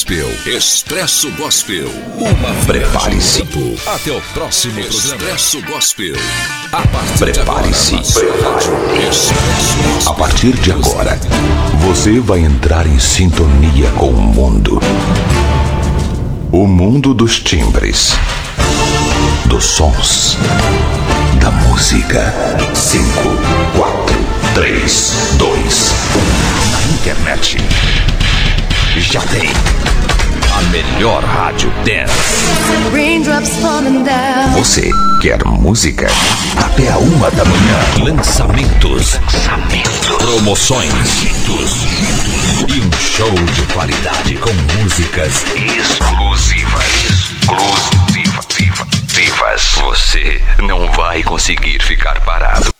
Gospel, Expresso Gospel. Uma prepare-se. Até o próximo programa. Expresso Gospel. Prepare-se. A partir de agora, você vai entrar em sintonia com o mundo. O mundo dos timbres, dos sons, da música. 5, 4, 3, 2, 1. Na internet. Já tem a melhor rádio dance. Você quer música? Até a uma da manhã. Lançamentos. Promoções. E um show de qualidade com músicas exclusivas. Exclusivas. Você não vai conseguir ficar parado.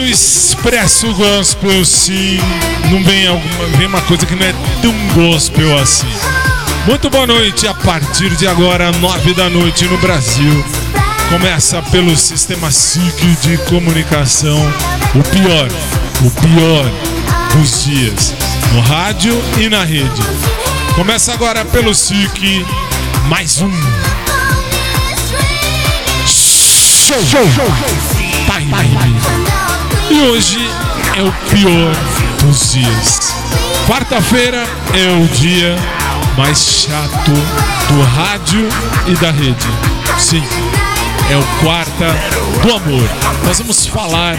Do Expresso Gospel, sim, não vem alguma vem uma coisa que não é tão gospel assim. Muito boa noite, a partir de agora, nove da noite no Brasil. Começa pelo sistema SIC de comunicação, o pior, o pior dos dias, no rádio e na rede. Começa agora pelo SIC, mais um show, show, time. E hoje é o pior dos dias. Quarta-feira é o dia mais chato do rádio e da rede. Sim, é o quarta do amor. Nós vamos falar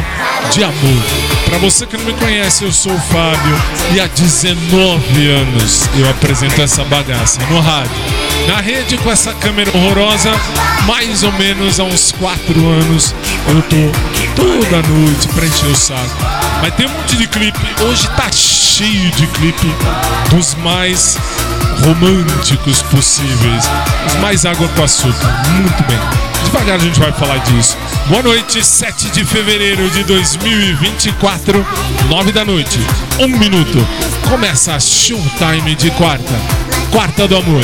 de amor. Para você que não me conhece, eu sou o Fábio e há 19 anos eu apresento essa bagaça no rádio. Na rede com essa câmera horrorosa, mais ou menos há uns 4 anos eu tô toda noite pra encher o saco. Mas tem um monte de clipe. Hoje tá cheio de clipe dos mais românticos possíveis. Os mais água com açúcar. Muito bem. Devagar a gente vai falar disso. Boa noite, 7 de fevereiro de 2024, 9 da noite. Um minuto. Começa a showtime de quarta. Quarta do amor.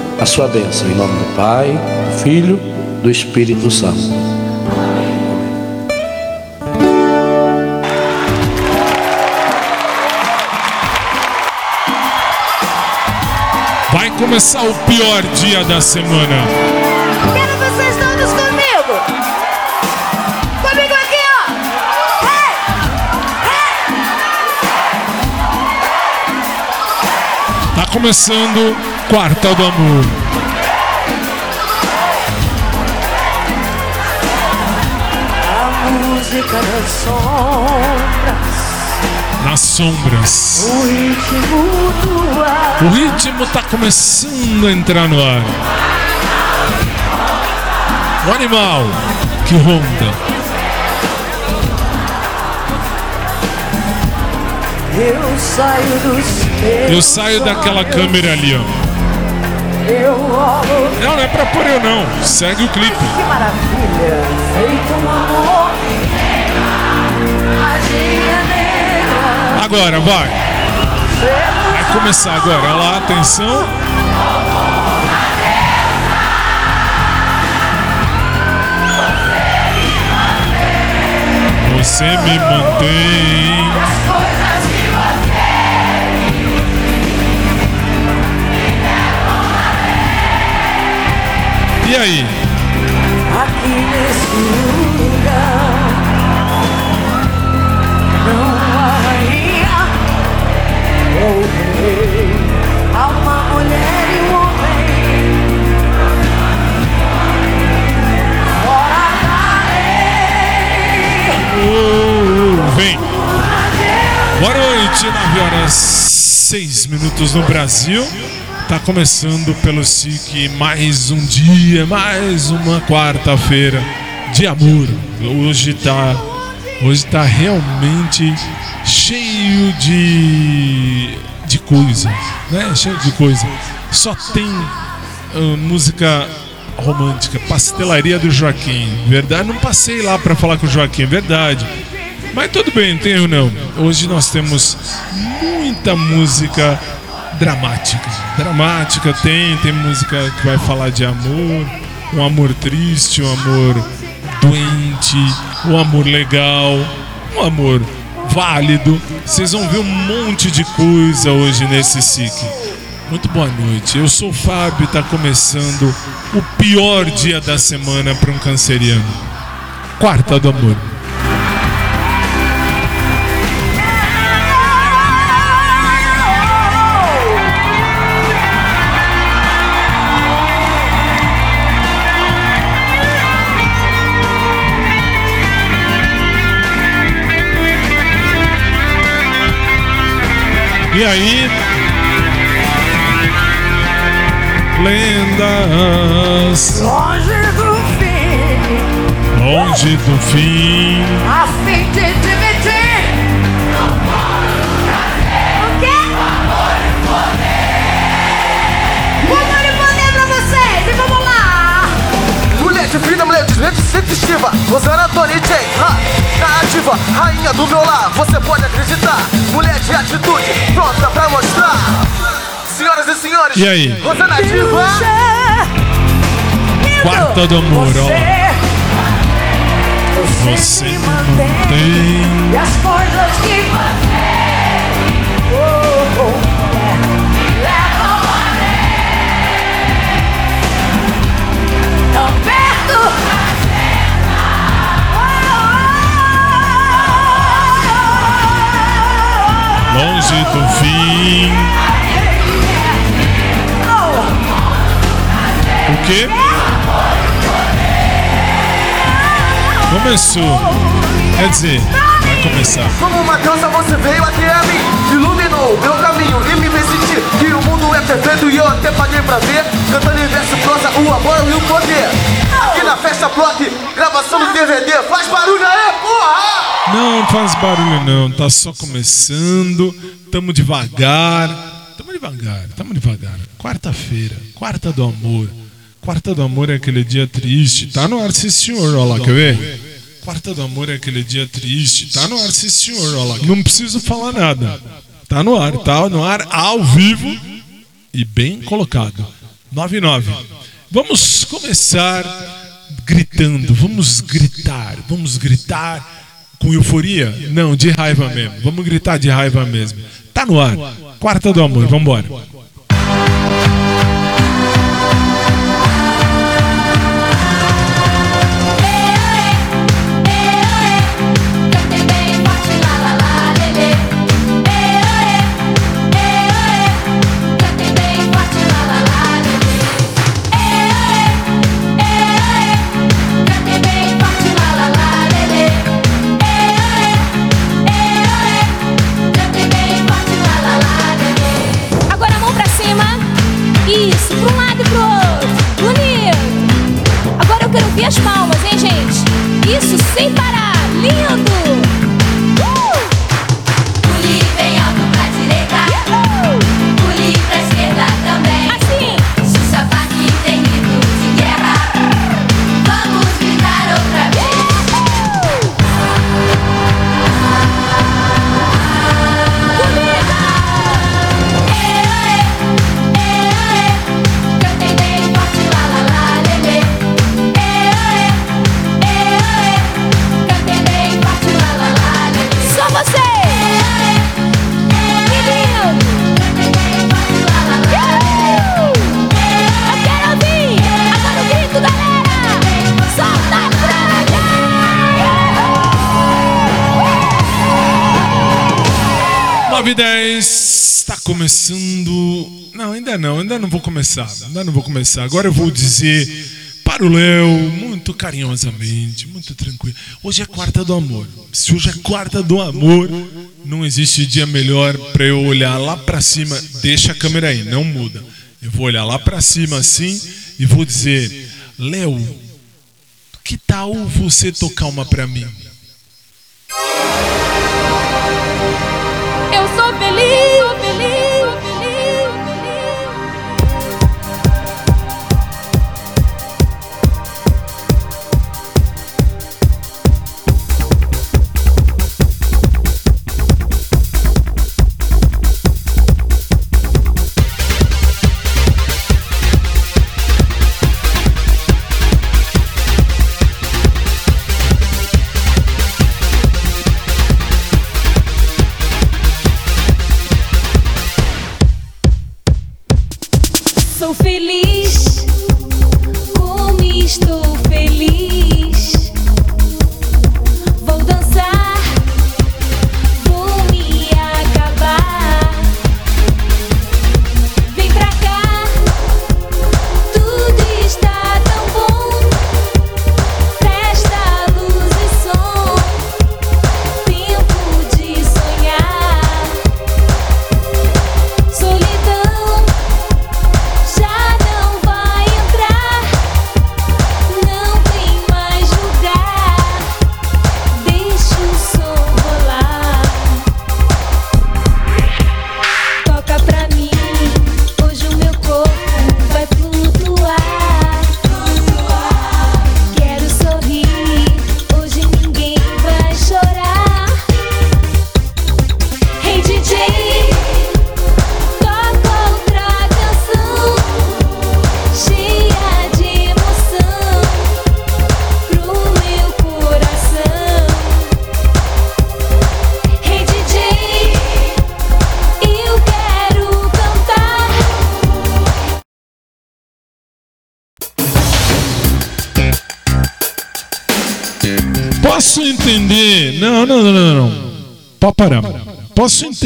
a sua bênção, em nome do Pai, do Filho, do Espírito Santo. Vai começar o pior dia da semana. Começando Quarta do Amor. A música das sombras, Nas sombras. o ritmo do ar. O ritmo tá começando a entrar no ar. O animal que ronda. Eu saio dos teus Eu saio daquela câmera ali, ó. Não, não é pra pôr eu não. Segue o clipe. que maravilha, feito um amor. Agora, vai. Vai começar agora. Olha lá, atenção. Você me mantém. E aí? aqui nesse lugar. Não há rainha ou rei, há uma mulher e um homem. Fora da lei. Vem. Boa noite, 9 horas 6 minutos no Brasil. Tá começando pelo SIC mais um dia, mais uma quarta-feira de amor. Hoje tá, hoje tá realmente cheio de de coisa, né? Cheio de coisa. Só tem ah, música romântica, pastelaria do Joaquim. Verdade, não passei lá pra falar com o Joaquim, verdade. Mas tudo bem, não tem não. Hoje nós temos muita música dramática. Dramática tem, tem música que vai falar de amor, um amor triste, um amor doente, um amor legal, um amor válido. Vocês vão ver um monte de coisa hoje nesse SIC. Muito boa noite. Eu sou o Fábio e está começando o pior dia da semana para um canceriano. Quarta do amor. E aí? Lendas Longe do fim, longe do fim. a fim de de leite, sempre estiva Rosana Tony J, ha, na ativa Rainha do meu lar, você pode acreditar Mulher de atitude, pronta pra mostrar Senhoras e senhores E aí? Rosana Diva Quarta do ó. Você, Você mantém. E as coisas que oh, do fim. O quê? Começou. Quer dizer, vai começar. Como uma deusa você veio até a mim Iluminou meu caminho e me fez sentir Que o mundo é perfeito e eu até paguei pra ver Cantando em prosa, o amor e o poder Aqui na festa Block, gravação do DVD Faz barulho aí, porra! Não, faz barulho não, tá só começando. Tamo devagar. Tamo devagar, tamo devagar. Quarta-feira, quarta do amor. Quarta do amor é aquele dia triste. Tá no ar, sim senhor, olha lá, quer ver? Quarta do amor é aquele dia triste. Tá no ar, sim senhor, olha lá. Não preciso falar nada. Tá no ar, tá no ar, ao vivo e bem colocado. 99. Vamos começar gritando, vamos gritar, vamos gritar com euforia? Não, de raiva mesmo. Vamos gritar de raiva mesmo. Tá no ar. Quarta do amor, vambora. Cantei 9 e 10, tá começando. Não, ainda não, ainda não vou começar. Ainda não vou começar. Agora eu vou dizer para o Léo, muito carinhosamente, muito tranquilo. Hoje é quarta do amor. Se hoje é quarta do amor, não existe dia melhor para eu olhar lá pra cima. Deixa a câmera aí, não muda. Eu vou olhar lá pra cima assim e vou dizer: Léo, que tal você tocar uma pra mim? Eu sou feliz,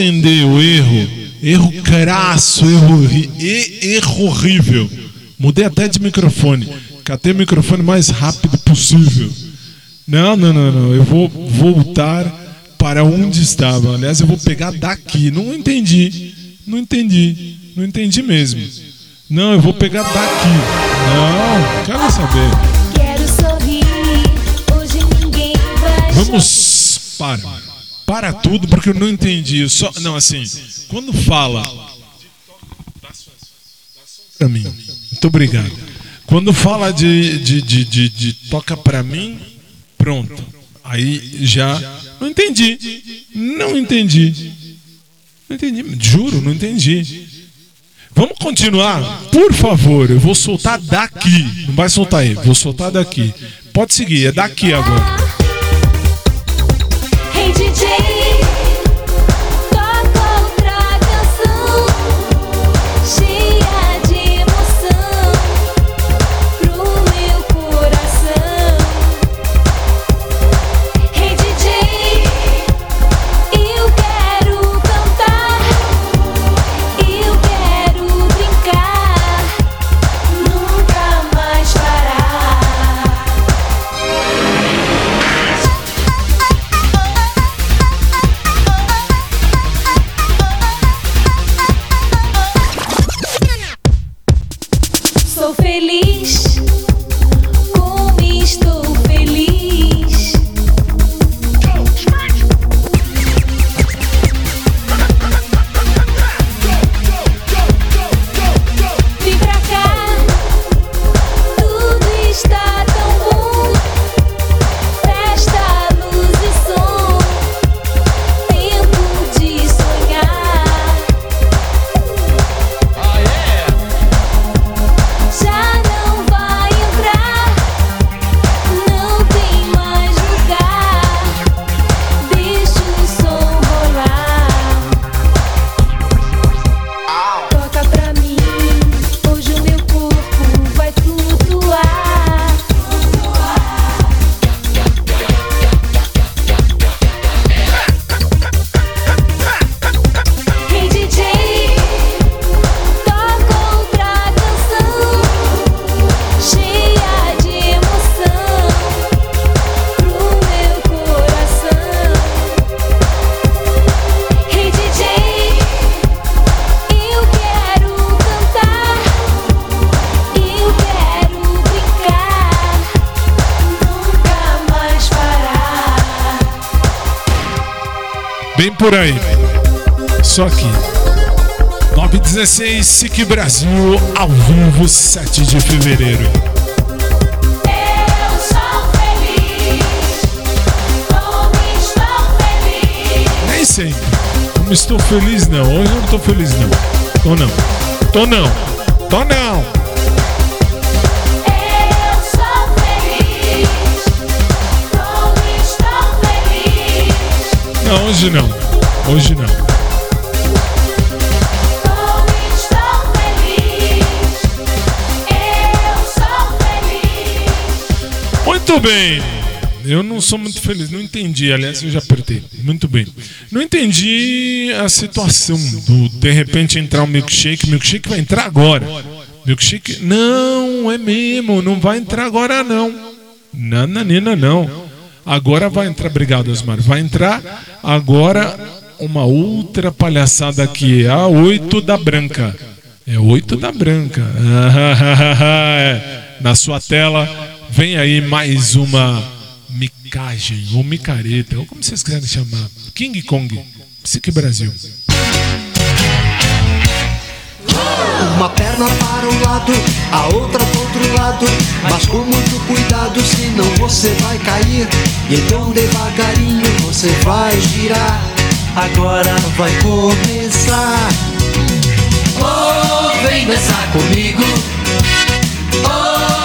entender o erro, erro crasso, erro, erro horrível. Mudei até de microfone. Catei o microfone mais rápido possível. Não, não, não, não. Eu vou voltar para onde estava. Aliás, eu vou pegar daqui. Não entendi. Não entendi. Não entendi mesmo. Não, eu vou pegar daqui. Não, quero saber. Quero sorrir, hoje ninguém vai Vamos para. Para tudo porque eu não entendi. Só, não, assim, quando fala para mim. Muito obrigado. Quando fala de, de, de, de, de toca pra mim, pronto. Aí já não entendi. Não entendi. Não entendi. Juro, não entendi. Vamos continuar? Por favor, eu vou soltar daqui. Não vai soltar aí, vou soltar daqui. Pode seguir, é daqui agora. 916 SIC Brasil, ao vivo, 7 de fevereiro. Feliz. Nem sempre. Não estou feliz, não. Hoje eu não estou feliz, não. Tô não. Tô não. Tô não. Não, hoje não. Hoje não. Muito bem. Eu não sou muito feliz, não entendi. Aliás, eu já apertei. Muito bem. Não entendi a situação do de repente entrar um milkshake. Milkshake vai entrar agora. Milkshake. Não, é mesmo. Não vai entrar agora, não. Nananina, não. Agora vai entrar. Obrigado, Osmar. Vai entrar agora uma outra palhaçada aqui. A 8 da branca. É 8 da branca. É. Na sua tela vem aí mais uma micagem ou micareta, ou como vocês quiserem chamar. King Kong, Psique Brasil. Uma perna para um lado, a outra para outro lado. Mas com muito cuidado, senão você vai cair. E então devagarinho você vai girar. Agora vai começar. Oh, vem dançar comigo. Oh,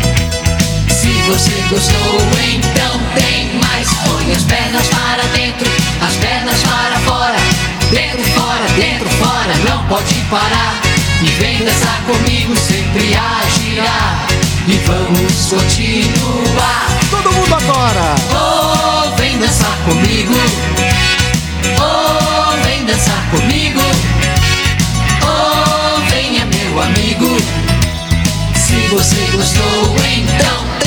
Se você gostou, então tem mais. Põe as pernas para dentro, as pernas para fora. Dentro, fora, dentro, fora, não pode parar. E vem dançar comigo, sempre a girar. E vamos continuar. Todo mundo agora! Oh, vem dançar comigo. Oh, vem dançar comigo. Oh, venha meu amigo. Se você gostou, então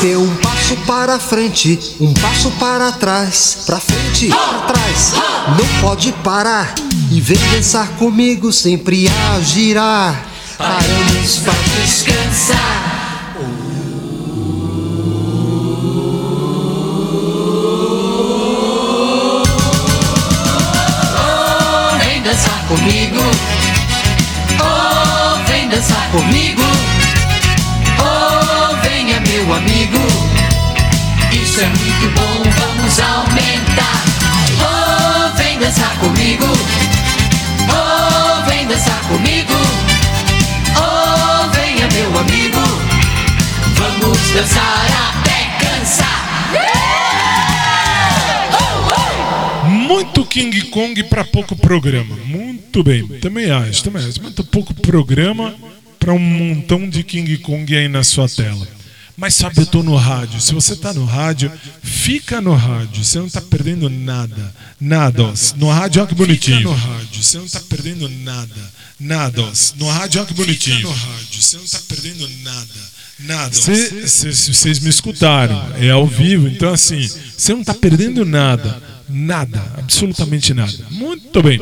Dê um passo para frente, um passo para trás, pra frente, pra trás. Não pode parar e vem dançar comigo, sempre a girar. Paramos pra descansar. Oh, vem dançar comigo. Oh, vem dançar comigo. Oh, amigo. Isso é muito bom, vamos aumentar. Oh, vem dançar comigo. Oh, vem dançar comigo. Oh, venha meu amigo. Vamos dançar até cansar. Muito King Kong para pouco programa. Muito bem, também acho, também acho. Muito pouco programa para um montão de King Kong aí na sua tela. Mas sabe, eu tô no rádio. Se você tá no rádio, fica no rádio. Você não tá perdendo nada. Nada, ó. No rádio, olha que bonitinho. Fica no rádio. Você não tá perdendo nada. Nada, ó. No rádio, olha que bonitinho. Fica no rádio. Você não tá perdendo nada. Nada. Cê- cê- Vocês me escutaram. É ao vivo. Então, assim, você não tá perdendo nada. Nada. Absolutamente nada. Muito bem.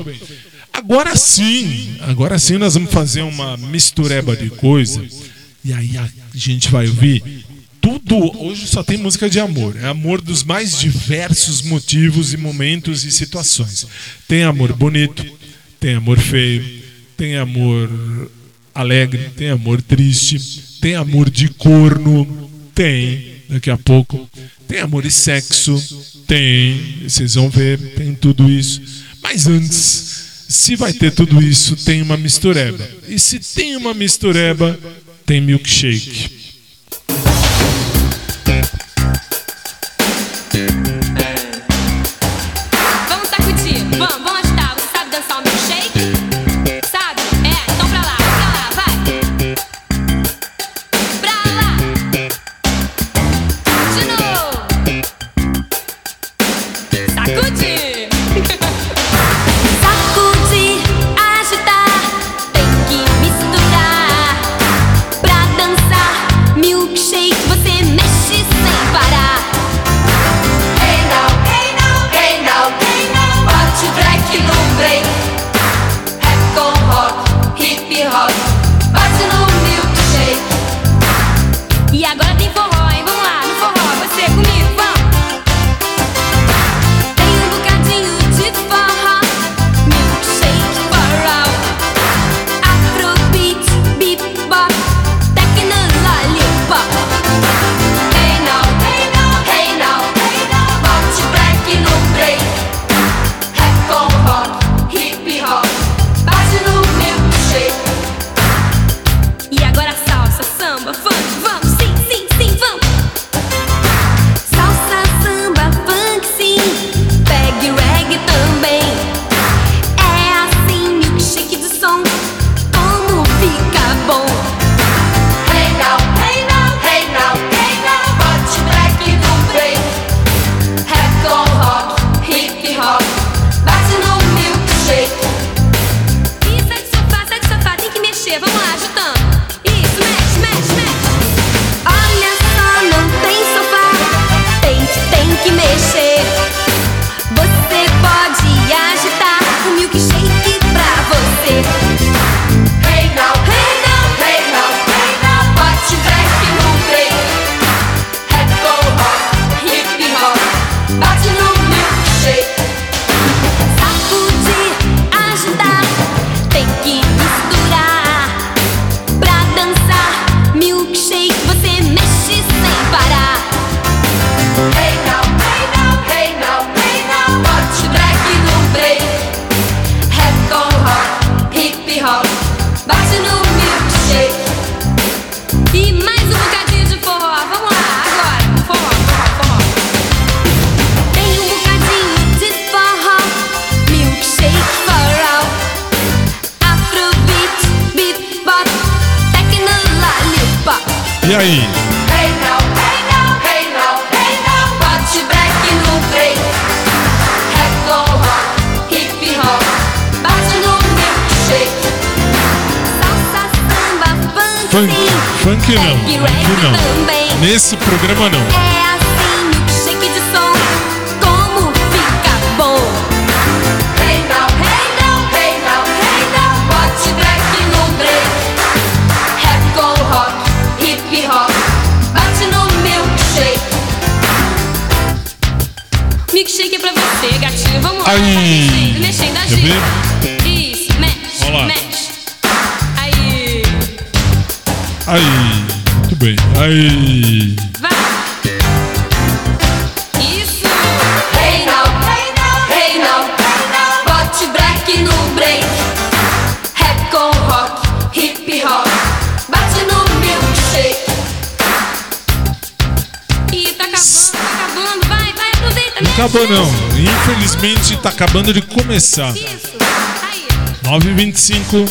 Agora sim, agora sim nós vamos fazer uma mistureba de coisa. E aí a gente vai ouvir tudo. Hoje só tem música de amor. É amor dos mais diversos motivos e momentos e situações. Tem amor bonito, tem amor feio, tem amor alegre, tem amor triste, tem amor de corno, tem, daqui a pouco. Tem amor e sexo, tem, vocês vão ver, tem tudo isso. Mas antes, se vai ter tudo isso, tem uma mistureba. E se tem uma mistureba, tem milkshake. Thank you. Infelizmente tá acabando de começar. Isso, aí. 9h25. Pro.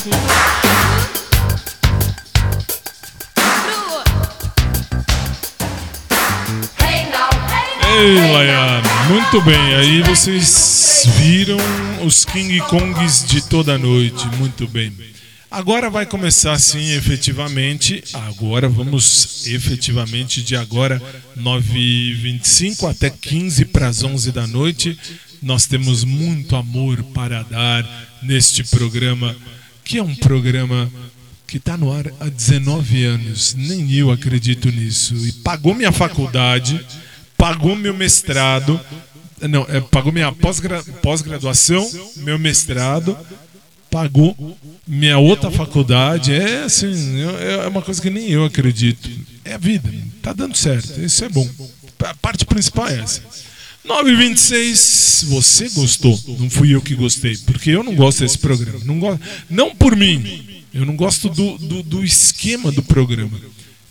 Hey now, hey now, Ei. Layana, muito bem. Aí vocês viram os King Kongs de toda noite. Muito bem. Agora vai começar sim, efetivamente. Agora vamos efetivamente de agora 9h25 até 15 para as 11 da noite. Nós temos muito amor para dar neste programa, que é um programa que está no ar há 19 anos. Nem eu acredito nisso. E pagou minha faculdade, pagou meu mestrado, não, é, pagou minha pós-gra- pós-graduação, meu mestrado, pagou minha outra faculdade. É assim, é é uma coisa que nem eu acredito. É a vida, tá dando certo, isso é bom. A parte principal é essa. 926, você gostou, não fui eu que gostei, porque eu não gosto desse programa. Não, gosto, não por mim, eu não gosto do, do, do esquema do programa.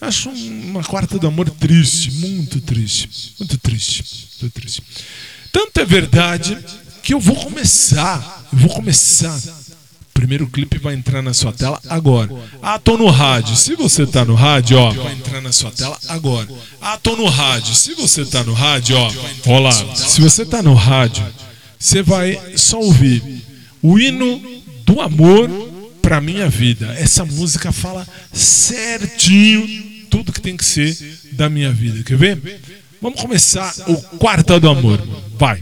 Acho uma quarta do amor triste, muito triste, muito triste, muito triste. Tanto é verdade que eu vou começar, eu vou começar. O primeiro clipe vai entrar na sua tela agora. Ah, tô no rádio. Se você tá no rádio, ó, vai entrar na sua tela agora. Ah, tô no rádio. Se você tá no rádio, ó, ó lá. Se você tá no rádio, você vai só ouvir o hino do amor pra minha vida. Essa música fala certinho tudo que tem que ser da minha vida. Quer ver? Vamos começar o quarta do amor. Vai.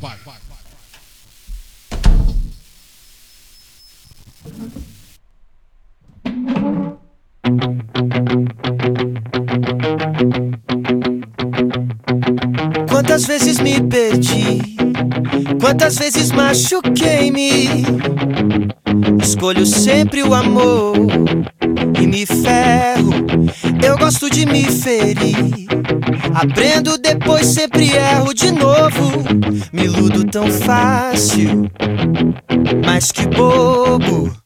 Quantas vezes me perdi, quantas vezes machuquei-me. Escolho sempre o amor e me ferro. Eu gosto de me ferir. Aprendo depois, sempre erro de novo. Me iludo tão fácil, mas que bobo.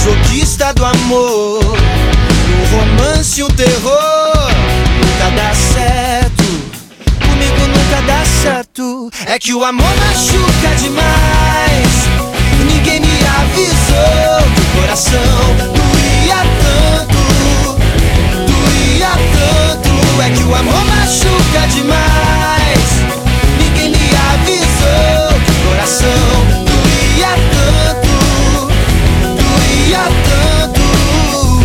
Masoquista do amor, um romance, um terror. Nunca dá certo, comigo nunca dá certo. É que o amor machuca demais. Ninguém me avisou que o coração doía tanto, doía tanto. É que o amor machuca demais. Ninguém me avisou que o coração Oh.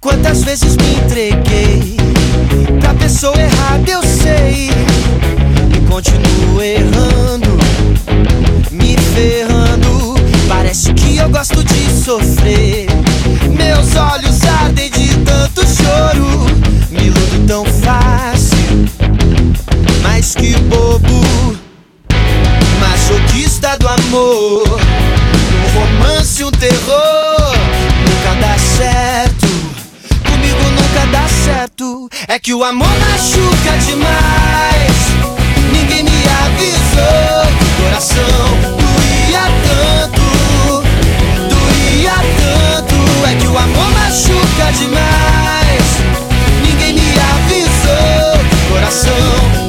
Quantas vezes me entreguei pra pessoa errada, eu sei. E continuo errando, me ferrando. Parece que eu gosto de sofrer. Meus olhos ardem de tanto choro. Me iludo tão fácil, mas que bobo do amor. Um romance, um terror, nunca dá certo. Comigo nunca dá certo. É que o amor machuca demais. Ninguém me avisou que o coração doía tanto. Doía tanto. É que o amor machuca demais. Ninguém me avisou que o coração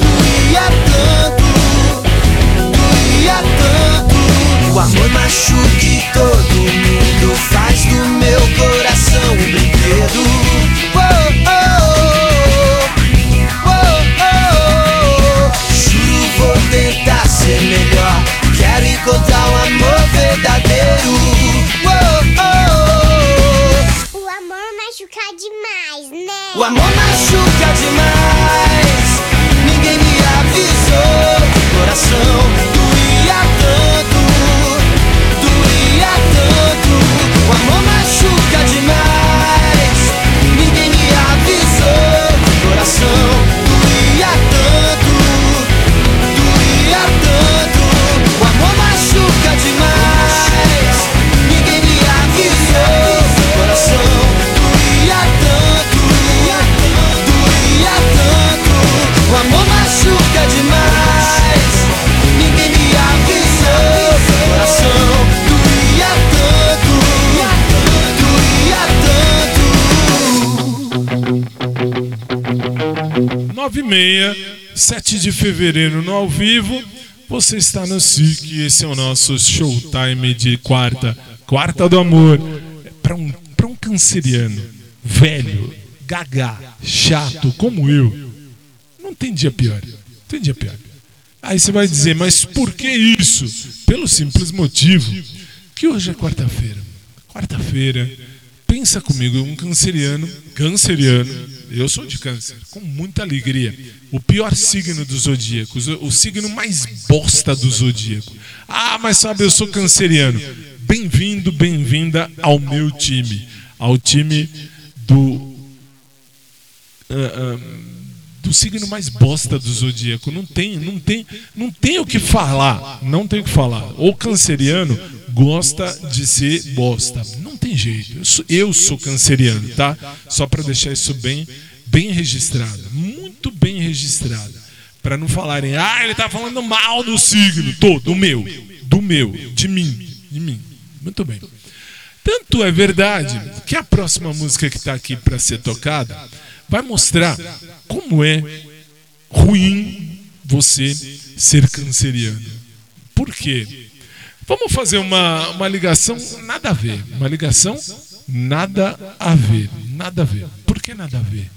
amor machuca e todo mundo faz do meu coração um brinquedo. Oh, oh, oh. Juro vou tentar ser melhor. Quero encontrar um amor verdadeiro. O amor machuca demais, né? O amor machuca demais. Ninguém me avisou o coração meia, 7 de fevereiro no ao vivo. Você está no SIC, esse é o nosso showtime de quarta. Quarta do amor. Para um, um canceriano, velho, gaga, chato como eu, não tem dia pior. Não tem dia pior. Aí você vai dizer, mas por que isso? Pelo simples motivo que hoje é quarta-feira. Quarta-feira, pensa comigo, um canceriano, canceriano, eu sou de câncer, com muita alegria. O pior signo do zodíaco, o signo mais bosta do zodíaco. Ah, mas sabe, eu sou canceriano. Bem-vindo, bem-vinda ao meu time, ao time do ah, do signo mais bosta do zodíaco. Não tem, não tem, não tem o que falar. Não tem o que falar. O canceriano gosta de ser bosta. Não tem jeito. Eu sou, eu sou canceriano, tá? Só para deixar isso bem, bem registrado, muito bem registrado, para não falarem, ah, ele tá falando mal do signo, todo, do meu, do meu, de mim, de mim. Muito bem. Tanto é verdade que a próxima música que está aqui para ser tocada vai mostrar como é ruim você ser canceriano. Por quê? Vamos fazer uma, uma ligação nada a ver. Uma ligação nada a ver. Nada a ver. Por que nada a ver?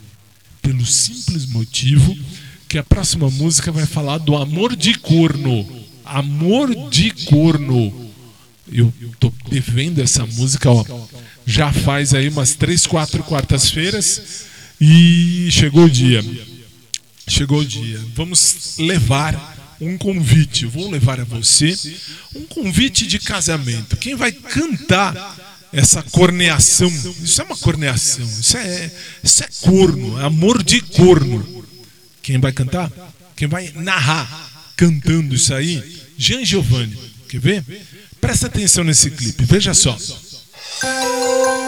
Pelo simples motivo que a próxima música vai falar do amor de corno. Amor de corno. Eu tô devendo essa música, ó. Já faz aí umas três, quatro quartas-feiras e chegou o dia. Chegou o dia. Vamos levar um convite. Vou levar a você um convite de casamento. Quem vai cantar essa corneação? Isso é uma corneação. Isso é, isso é corno. É amor de corno. Quem vai cantar? Quem vai narrar cantando isso aí? Jean Giovanni. Quer ver? Presta atenção nesse clipe. Veja só. A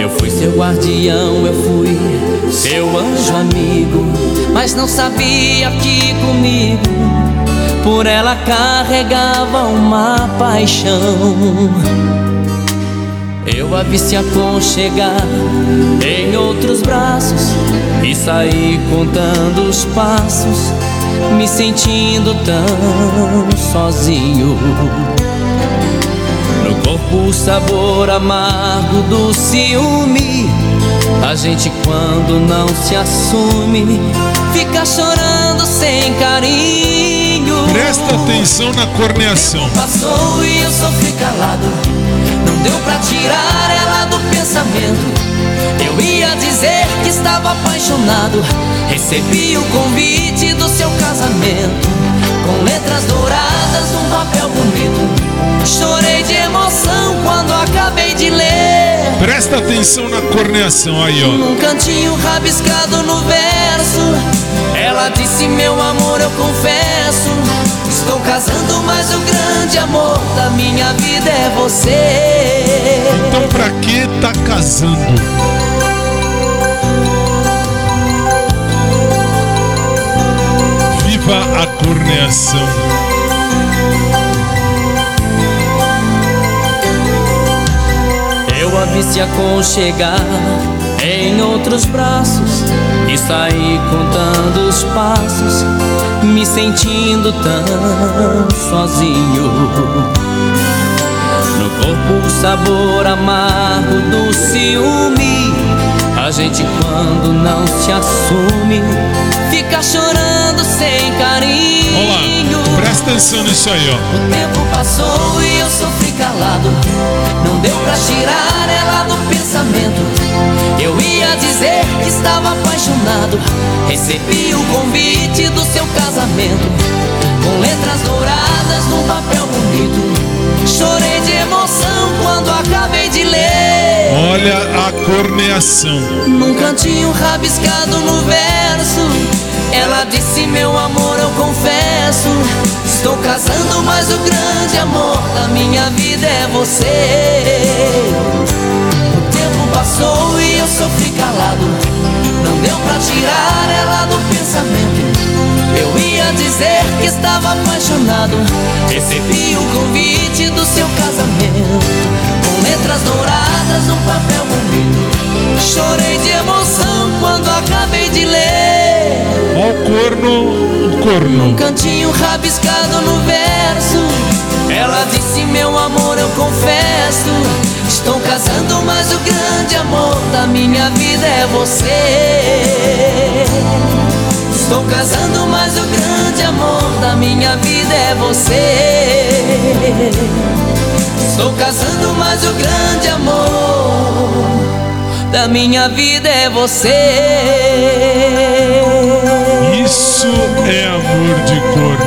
Eu fui seu guardião, eu fui seu anjo amigo, mas não sabia que comigo por ela carregava uma paixão. Eu a vi se aconchegar em outros braços e saí contando os passos, me sentindo tão sozinho. Corpo o sabor amargo do ciúme. A gente quando não se assume, fica chorando sem carinho. Presta atenção na corneação. Passou e eu sofri calado. Não deu pra tirar ela do pensamento. Eu ia dizer que estava apaixonado. Recebi o convite do seu casamento. Com letras douradas num papel bonito. Chorei de emoção quando acabei de ler. Presta atenção na corneação aí, ó. Num cantinho rabiscado no verso. Ela disse: Meu amor, eu confesso. Estou casando, mas o grande amor da minha vida é você. Então pra que tá casando? Viva a corneação. Eu a vi se aconchegar em outros braços e saí contando os passos, me sentindo tão sozinho. No corpo o sabor amargo do ciúme. A gente quando não se assume, fica chorando sem carinho. Olá, presta atenção nisso aí, ó. O tempo passou e eu sofri calado. Não deu pra tirar ela do pensamento. Eu ia dizer que estava apaixonado. Recebi o convite do seu casamento. Com letras douradas num papel bonito. Chorei de emoção quando acabei de ler. Olha a corneação. Num cantinho rabiscado no verso. Ela disse: Meu amor, eu confesso. Estou casando, mas o grande amor da minha vida é você. O tempo passou e eu sofri calado. Não deu pra tirar ela do pensamento. Eu ia dizer que estava apaixonado. Recebi o convite do seu casamento. Com letras douradas num papel bonito. Chorei de emoção quando o corno, o corno. Num cantinho rabiscado no verso. Ela disse: Meu amor, eu confesso. Estou casando, mas o grande amor da minha vida é você. Estou casando, mas o grande amor da minha vida é você. Estou casando, mas o grande amor da minha vida é você. Isso é amor de corno.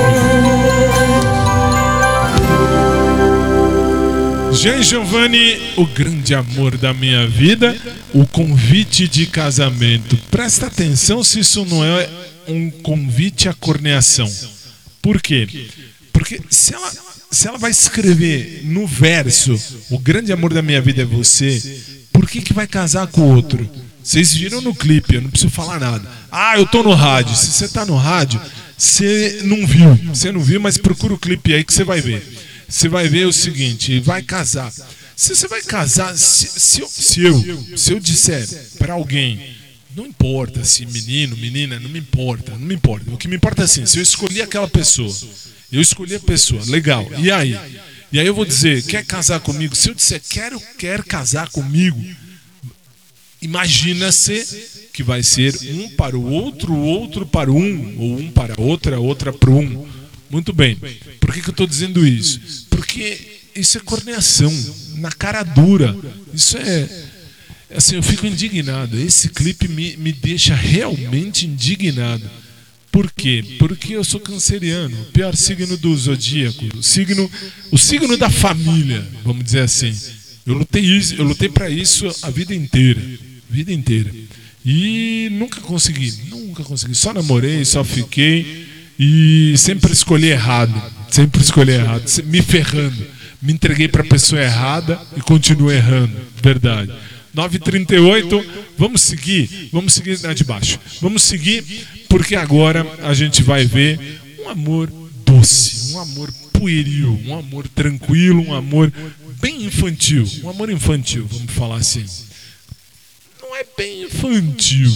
Jean Giovanni, o grande amor da minha vida, o convite de casamento. Presta atenção se isso não é um convite à corneação. Por quê? Porque se ela, se ela vai escrever no verso o grande amor da minha vida é você, por que, que vai casar com o outro? Vocês viram no clipe, eu não preciso falar nada. Ah, eu tô no rádio. Se você tá no rádio, você não viu. Você não viu, mas procura o clipe aí que você vai ver. Você vai ver o seguinte, vai casar. Se você vai casar, se, se, eu, se eu, se eu disser para alguém, não importa se menino, menina, não me importa, não me importa. O que me importa é assim, se eu escolhi aquela pessoa, eu escolhi a pessoa, legal. E aí? E aí eu vou dizer, quer casar comigo? Se eu disser, quero, quer casar comigo, imagina-se que vai ser um para o outro, outro para um, ou um para outra, outra para um. Muito bem. Por que, que eu estou dizendo isso? Porque isso é corneação, na cara dura. Isso é. Assim, eu fico indignado. Esse clipe me, me deixa realmente indignado. Por quê? Porque eu sou canceriano, o pior signo do zodíaco, o signo, o signo da família, vamos dizer assim. Eu lutei isso, eu lutei para isso a vida inteira, vida inteira. E nunca consegui, nunca consegui. Só namorei, só fiquei e sempre escolhi errado, sempre escolhi errado, me ferrando. Me entreguei para a pessoa errada e continuo errando, verdade. 9h38, vamos seguir, vamos seguir na de baixo. Vamos seguir, porque agora a gente vai ver um amor doce, um amor pueril, um amor tranquilo, um amor bem infantil. Um amor infantil, vamos falar assim. É bem infantil,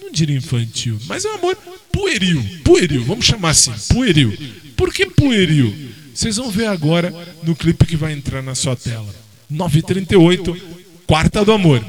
não diria infantil, mas é um amor pueril, pueril, vamos chamar assim, pueril. Por que pueril? Vocês vão ver agora no clipe que vai entrar na sua tela. 938, Quarta do Amor.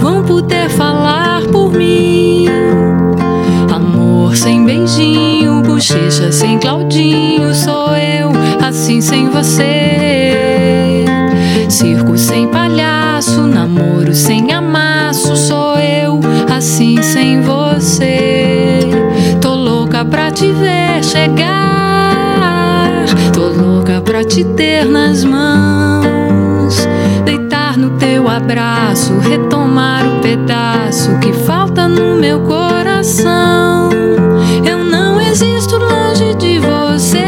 Vão poder falar por mim. Amor sem beijinho, bochecha sem Claudinho, sou eu assim sem você. Circo sem palhaço, namoro sem amasso, sou eu assim sem você. Tô louca pra te ver chegar, tô louca pra te ter nas mãos. No teu abraço, retomar o pedaço que falta no meu coração. Eu não existo longe de você,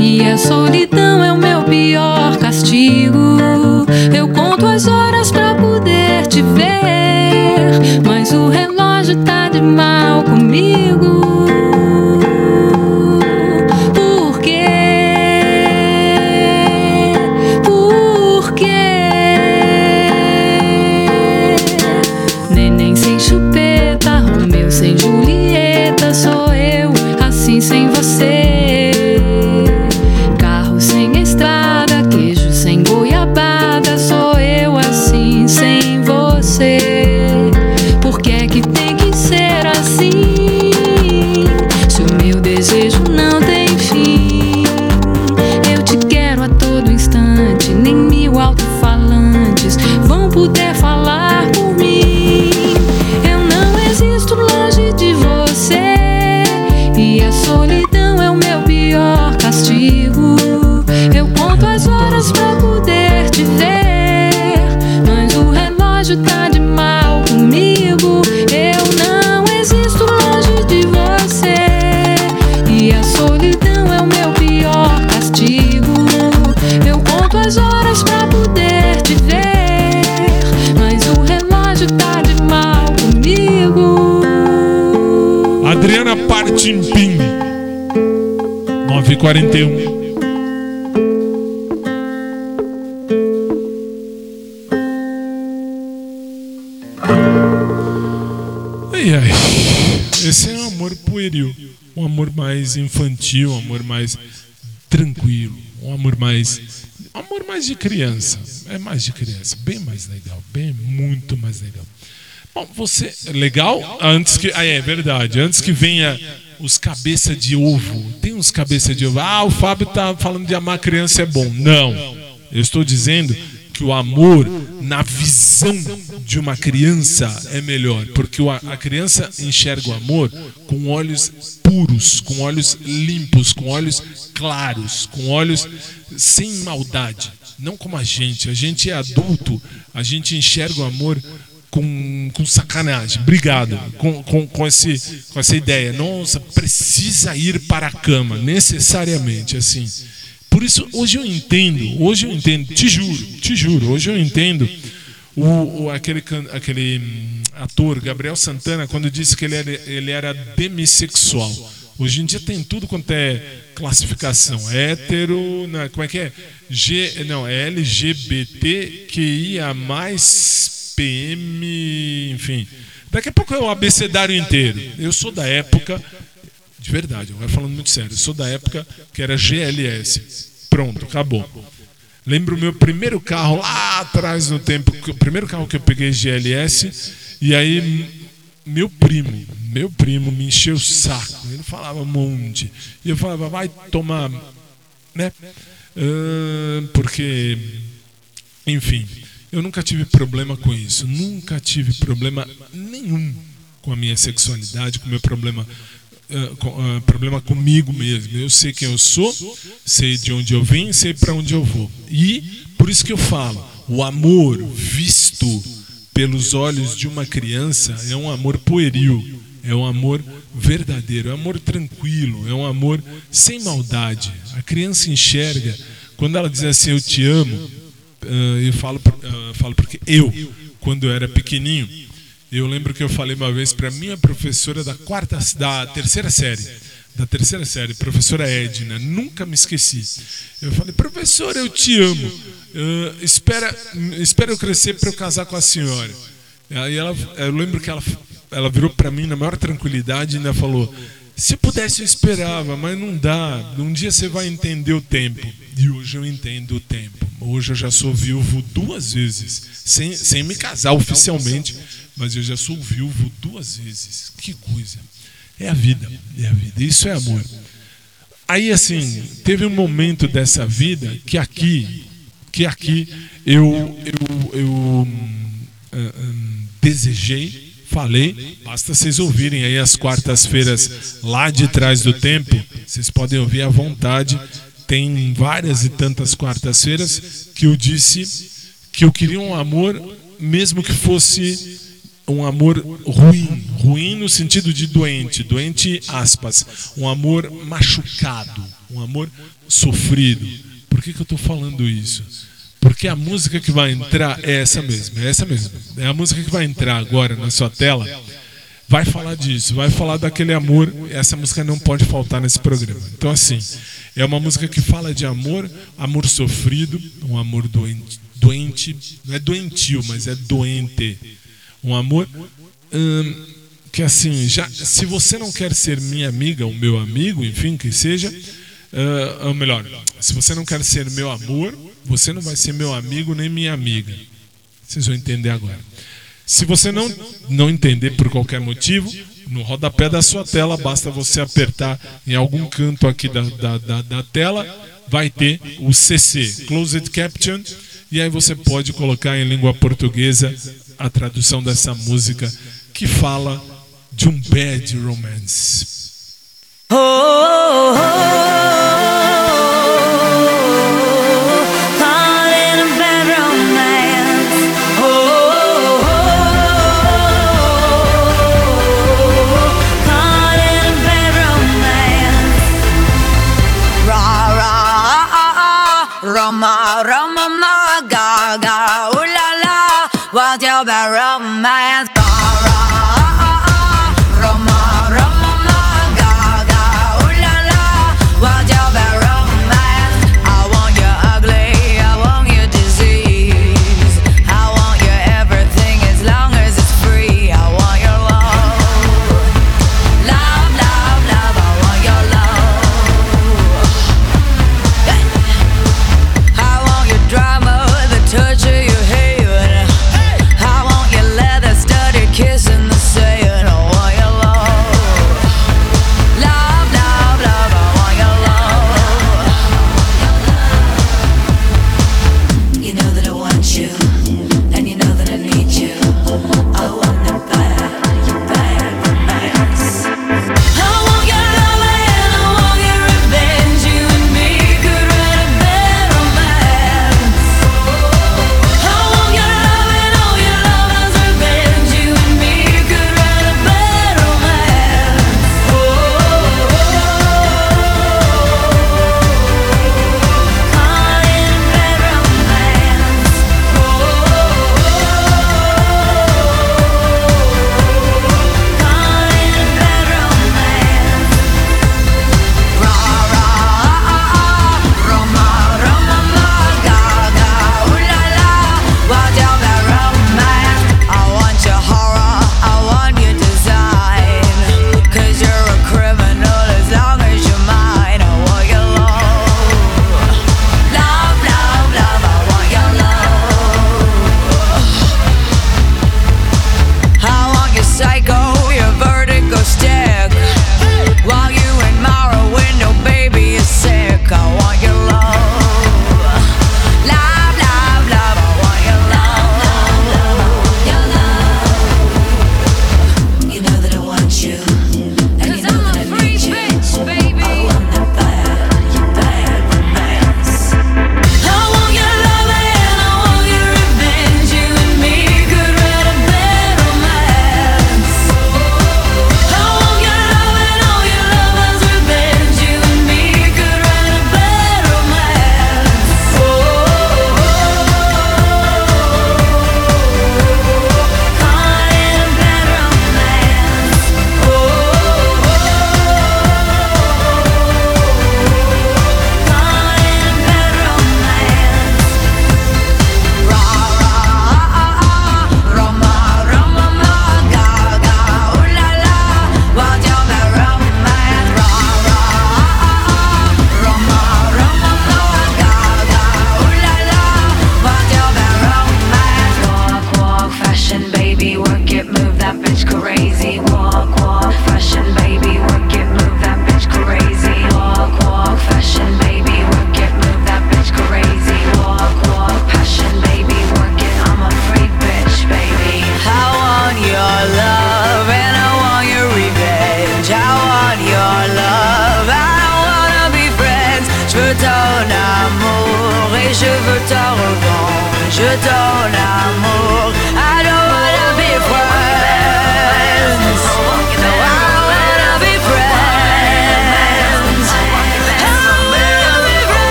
e a solidão é o meu pior castigo. Eu conto as horas pra poder te ver, mas o relógio tá de mal comigo. Partimpim. 941. Ai, ai. Esse é um amor pueril. Um amor mais infantil, um amor mais tranquilo. Um amor mais. Um amor mais de criança. É mais de criança. Bem mais legal. Bem muito mais legal. Bom, você. Legal? Antes que. Ah, é verdade. Antes que venha os cabeça de ovo. Tem uns cabeça de ovo. Ah, o Fábio tá falando de amar criança é bom. Não. Eu estou dizendo que o amor na visão de uma criança é melhor, porque a criança enxerga o amor com olhos puros, com olhos limpos, com olhos claros, com olhos sem maldade, não como a gente. A gente é adulto, a gente enxerga o amor com, com sacanagem. Obrigado. Com, com, com, esse, com essa ideia. Nossa, precisa ir para a cama, necessariamente, assim. Por isso, hoje eu entendo, hoje eu entendo, te juro, te juro, hoje eu entendo o, o- aquele, aquele hum, ator, Gabriel Santana, quando disse que ele era, ele era demissexual. Hoje em dia tem tudo quanto é classificação. Hétero, não, como é que é? G, não, é LGBTQIA, PM, enfim. Daqui a pouco é o abecedário inteiro. Eu sou da época, de verdade, agora falando muito sério, eu sou da época que era GLS. Pronto, acabou. Lembro o meu primeiro carro lá atrás no tempo, o primeiro carro que eu peguei GLS, e aí meu primo, meu primo me encheu o saco. Ele falava um monte. E eu falava, vai tomar, né? Ah, porque, enfim, eu nunca tive problema com isso. Nunca tive problema nenhum com a minha sexualidade, com o meu problema ah, com- ah, problema comigo mesmo. Eu sei quem eu sou, sei de onde eu vim, sei para onde eu vou. E por isso que eu falo, o amor visto pelos olhos de uma criança é um amor pueril, é um amor verdadeiro, é um amor tranquilo, é um amor sem maldade. A criança enxerga quando ela diz assim eu te amo, eu falo, ah, falo porque eu, quando eu era pequenininho, eu lembro que eu falei uma vez para minha professora da quarta, da terceira série, da terceira série, professora Edna, nunca me esqueci. Eu falei, professora, eu te amo. Ah, espera, espera eu crescer para eu casar com a senhora. Aí ela, eu lembro que ela, ela virou para mim na maior tranquilidade e ainda falou: se pudesse eu esperava, mas não dá. Um dia você vai entender o tempo. E hoje eu entendo o tempo. Hoje eu já sou viúvo duas vezes, sem, sem me casar oficialmente, mas eu já sou viúvo duas vezes. Que coisa. É a vida, é a vida. Isso é amor. Aí assim, teve um momento dessa vida que aqui, que aqui eu eu, eu hum, ah, hum, desejei, falei, basta vocês ouvirem aí as quartas-feiras lá de trás do tempo, vocês podem ouvir à vontade. Tem várias e tantas quartas-feiras que eu disse que eu queria um amor, mesmo que fosse um amor ruim, ruim no sentido de doente, doente aspas, um amor machucado, um amor sofrido. Por que, que eu estou falando isso? Porque a música que vai entrar é essa mesma, é essa mesma. É a música que vai entrar agora na sua tela. Vai falar disso, vai falar daquele amor. Essa música não pode faltar nesse programa. Então, assim, é uma música que fala de amor, amor sofrido, um amor doente, doente não é doentio, mas é doente. Um amor hum, que, assim, já, se você não quer ser minha amiga, ou meu amigo, enfim, que seja, ah, ou melhor, se você não quer ser meu amor, você não vai ser meu amigo nem minha amiga. Vocês vão entender agora. Se você não, não entender por qualquer motivo, no rodapé da sua tela, basta você apertar em algum canto aqui da, da, da, da tela, vai ter o CC, Closed Caption, e aí você pode colocar em língua portuguesa a tradução dessa música que fala de um bad romance. Oh, oh, oh,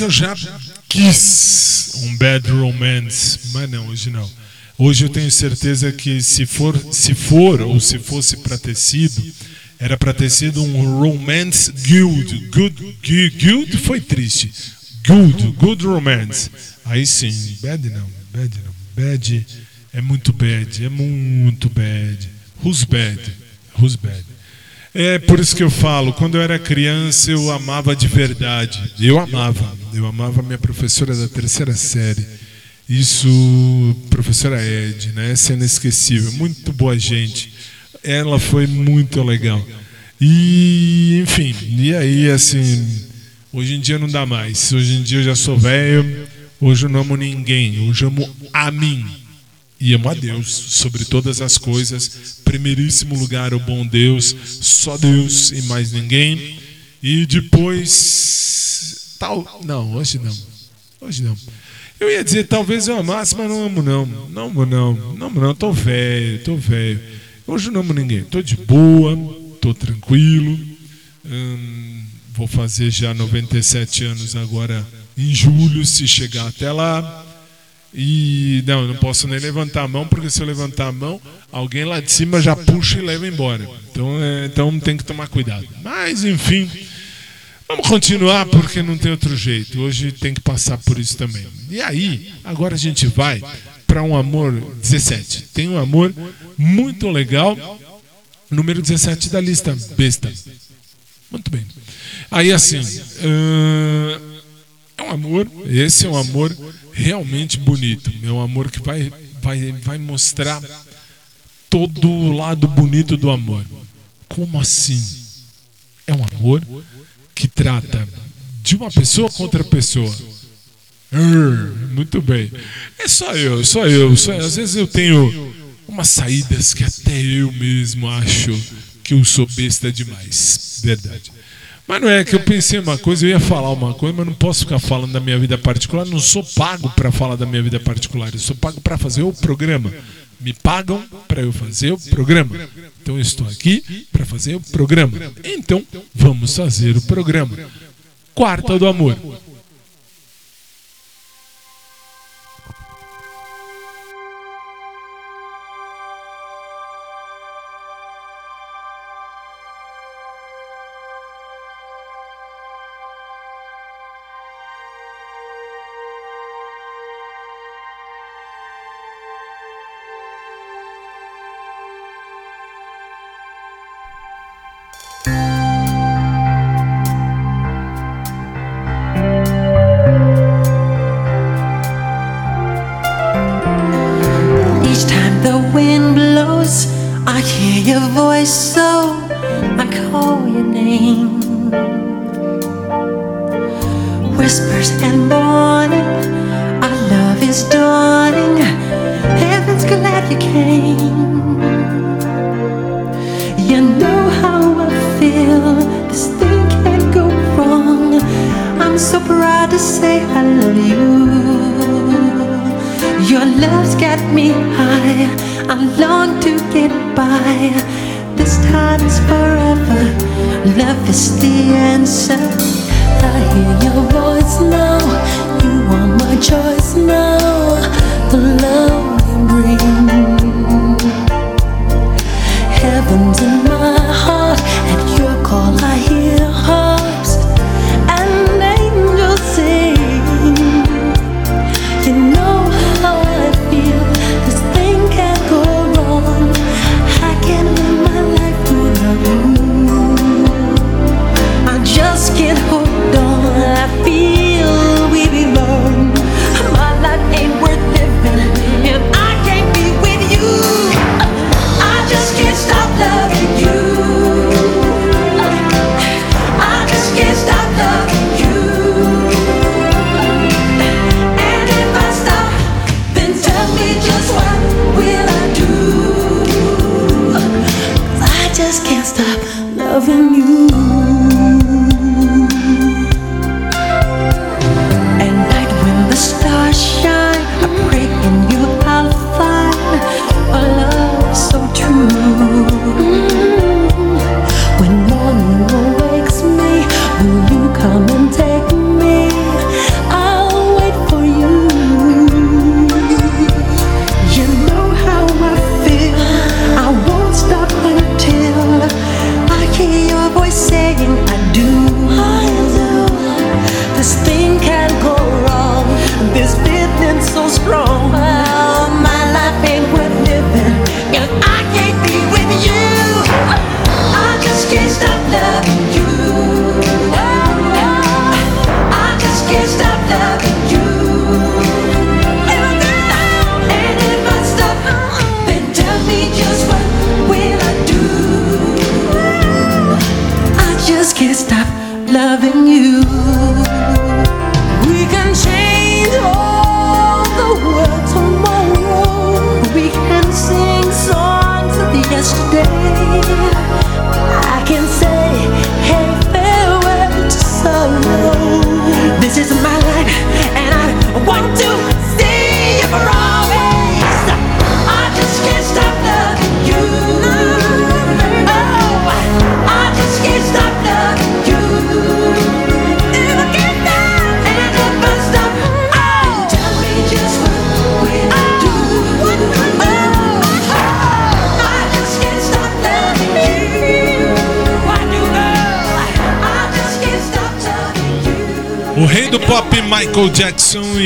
que eu já quis um bad romance, mas não, hoje não. Hoje eu tenho certeza que se for, se for ou se fosse para ter sido, era para ter sido um romance good, good, good, good foi triste, good, good romance. Aí sim, bad não, bad não, bad é muito bad, é muito bad. Who's bad? Who's bad? É por isso que eu falo, quando eu era criança eu amava de verdade. Eu amava, eu amava minha professora da terceira série. Isso, professora Ed, né? Essa é inesquecível, muito boa gente. Ela foi muito legal. E, enfim, e aí assim, hoje em dia não dá mais. Hoje em dia eu já sou velho, hoje eu não amo ninguém, hoje eu amo a mim e amo a Deus sobre todas as coisas. Primeiríssimo lugar, o bom Deus, só Deus e mais ninguém. E depois. Tal. Não, hoje não. Hoje não. Eu ia dizer, talvez eu amasse, mas não amo, não. Não amo, não. Não amo, não. Tô velho, tô velho. Hoje não amo ninguém. Tô de boa, tô tranquilo. Hum, vou fazer já 97 anos agora em julho, se chegar até lá. E não, eu não posso nem levantar a mão, porque se eu levantar a mão, alguém lá de cima já puxa e leva embora. Então, é, então tem que tomar cuidado. Mas, enfim, vamos continuar, porque não tem outro jeito. Hoje tem que passar por isso também. E aí, agora a gente vai para um amor 17. Tem um amor muito legal, número 17 da lista, besta. Muito bem. Aí, assim, uh, é um amor, esse é um amor realmente bonito. Um amor que vai, vai, vai mostrar todo o lado bonito do amor. Como assim? É um amor que trata de uma pessoa contra pessoa. Urr, muito bem. É só eu, só eu. Só, às vezes eu tenho umas saídas que até eu mesmo acho que eu sou besta demais. Verdade. Mas não é que eu pensei uma coisa, eu ia falar uma coisa, mas não posso ficar falando da minha vida particular. Não sou pago para falar da minha vida particular. Eu sou pago para fazer o programa. Me pagam para eu fazer o programa. Então eu estou aqui para fazer o programa. Então vamos fazer o programa. Quarta do amor.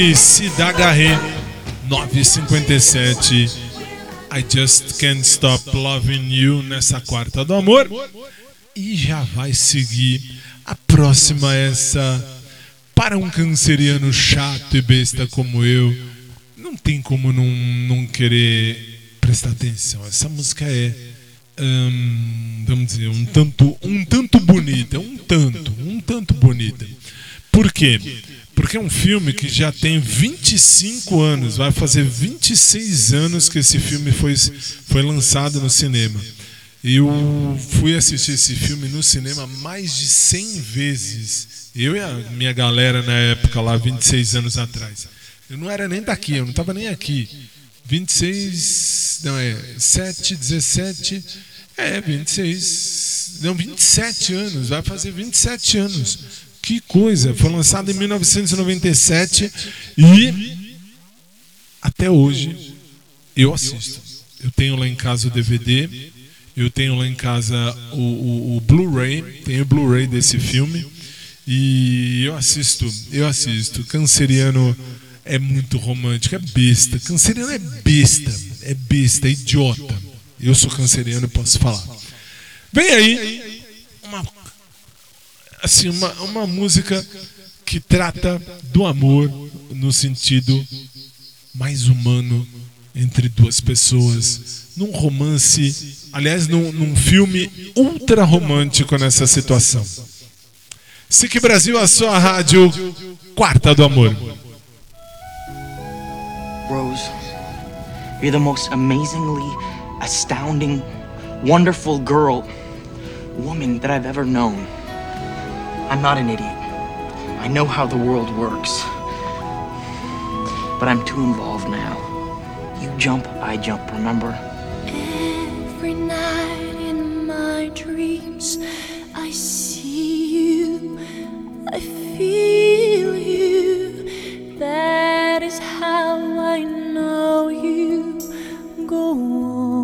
E Garret 957 I Just Can't Stop Loving You nessa quarta do amor. E já vai seguir. A próxima essa. Para um canceriano chato e besta como eu não tem como não, não querer prestar atenção. Essa música é hum, vamos dizer um tanto um tanto bonita um tanto um tanto bonita. Por quê? Porque é um filme que já tem 25 anos, vai fazer 26 anos que esse filme foi, foi lançado no cinema. Eu fui assistir esse filme no cinema mais de 100 vezes. Eu e a minha galera na época lá, 26 anos atrás. Eu não era nem daqui, eu não estava nem aqui. 26, não é, 7, 17, é, 26, não, 27 anos, vai fazer 27 anos. Que coisa! Foi lançado em 1997 e até hoje eu assisto. Eu tenho lá em casa o DVD, eu tenho lá em casa o, o, o Blu-ray, tenho o Blu-ray desse filme e eu assisto, eu assisto. Canceriano é muito romântico, é besta. Canceriano é besta, é besta, é idiota. Eu sou canceriano e posso falar. Vem aí uma assim, uma, uma música que trata do amor no sentido mais humano entre duas pessoas, num romance, aliás, num, num filme ultra romântico nessa situação. SIC Brasil, a sua rádio Quarta do Amor. Rose, you're the most amazingly astounding, wonderful girl, woman that I've ever known. I'm not an idiot. I know how the world works. But I'm too involved now. You jump, I jump, remember? Every night in my dreams, I see you, I feel you. That is how I know you go on.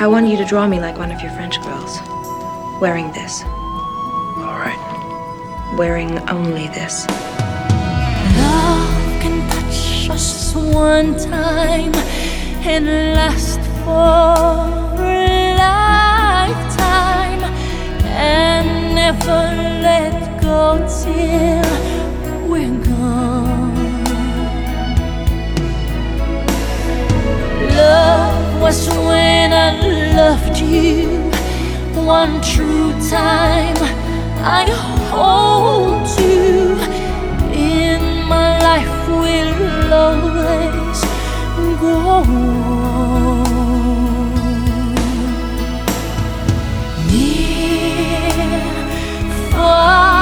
I want you to draw me like one of your French girls. Wearing this. All right. Wearing only this. Love can touch us one time and last for a lifetime and never let go till we're gone. Love was when I loved you one true time. I hold you in my life will always go on. Near, far,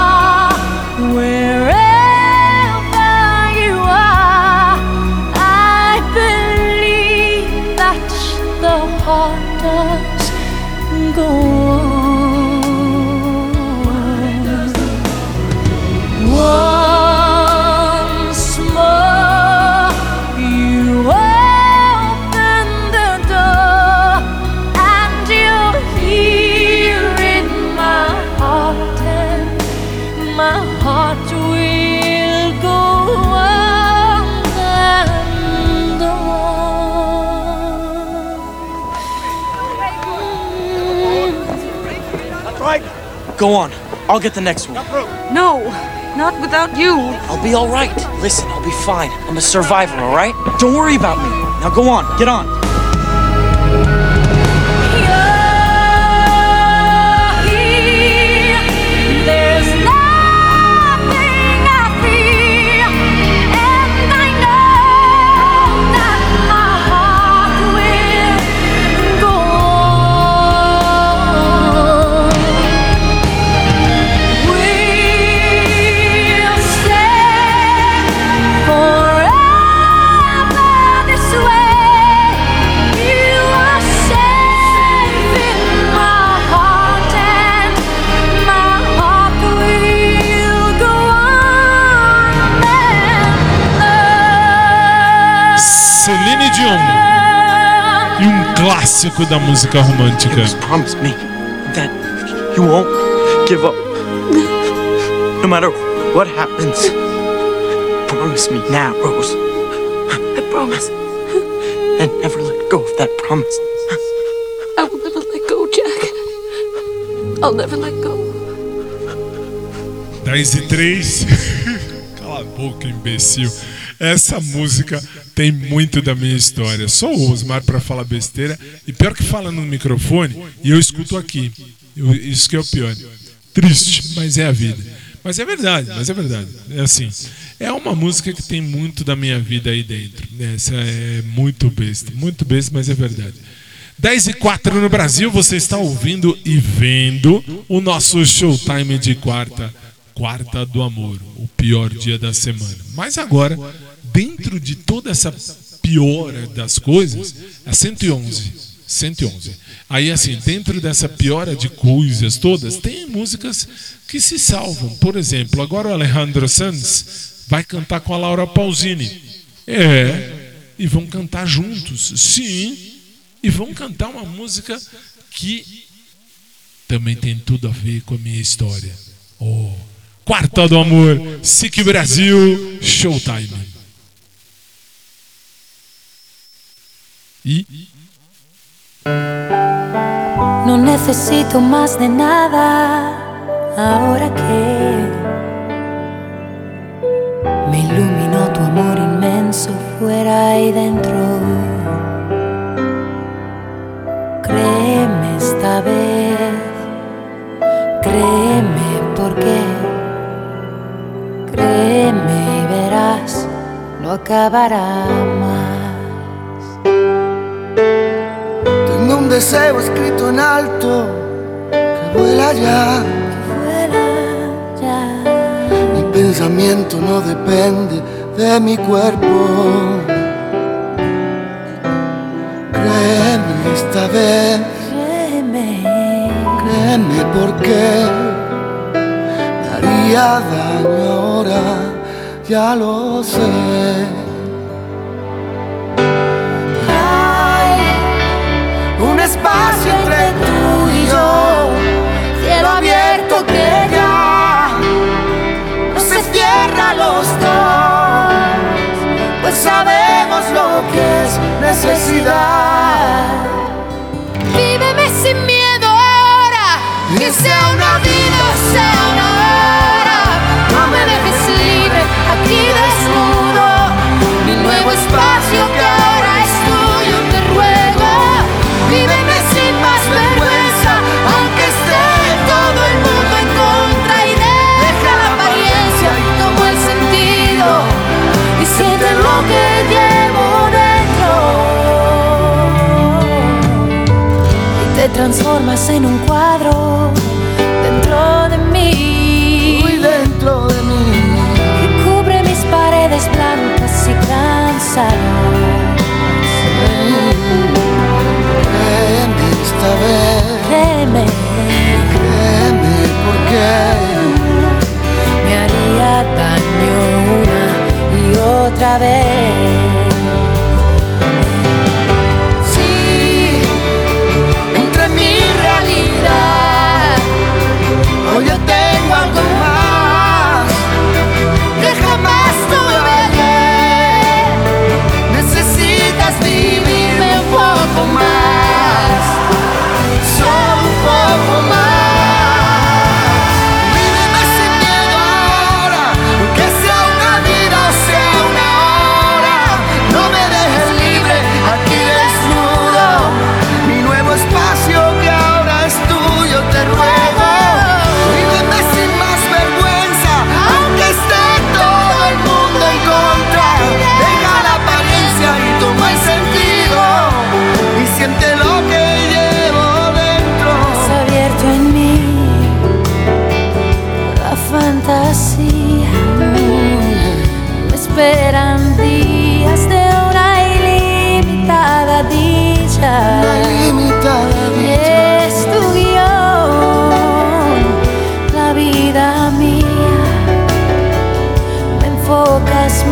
Go on. I'll get the next one. No, not without you. I'll be all right. Listen, I'll be fine. I'm a survivor, all right? Don't worry about me. Now go on. Get on. Clássico da música romântica. Promise me that you won't give up. No matter what happens. Promise me now, Rose. I promise. And never let go of that promise. I will never let go, Jack. I'll never let go. 10 e 3. Cala a boca, imbecil. Essa música tem muito da minha história. Sou o Osmar pra falar besteira. E pior que fala no microfone, e eu escuto aqui. Eu- isso que é o pior. Triste, mas é a vida. Mas é verdade, mas é verdade. É assim. É uma música que tem muito da minha vida aí dentro. Essa é muito besta. Muito besta, mas é verdade. 10 e 4 no Brasil, você está ouvindo e vendo o nosso Showtime de quarta. Quarta do Amor, o pior dia da semana. Mas agora, dentro de toda essa piora das coisas, é 111. 111. Aí, assim, dentro dessa piora de coisas todas, tem músicas que se salvam. Por exemplo, agora o Alejandro Sanz vai cantar com a Laura Pausini. É, e vão cantar juntos. Sim, e vão cantar uma música que também tem tudo a ver com a minha história. Oh, Quarta do Amor, SIC Brasil, Showtime. No necesito más de nada ahora que me iluminó tu amor inmenso fuera y dentro. Créeme esta vez, créeme porque, créeme y verás, no acabará más. Deseo escrito en alto que vuela ya. Mi pensamiento no depende de mi cuerpo. Créeme esta vez, Créeme, créeme porque me haría daño ahora ya lo sé. Espacio entre tú y yo, cielo abierto que ya no se cierra los dos, pues sabemos lo que es necesidad. Víveme sin miedo ahora, que sea una vida o sea transformas en un cuadro dentro de mí. Muy dentro de mí. Que cubre mis paredes blancas y cansadas. Créeme esta vez, Créeme, créeme porque me haría daño una y otra vez.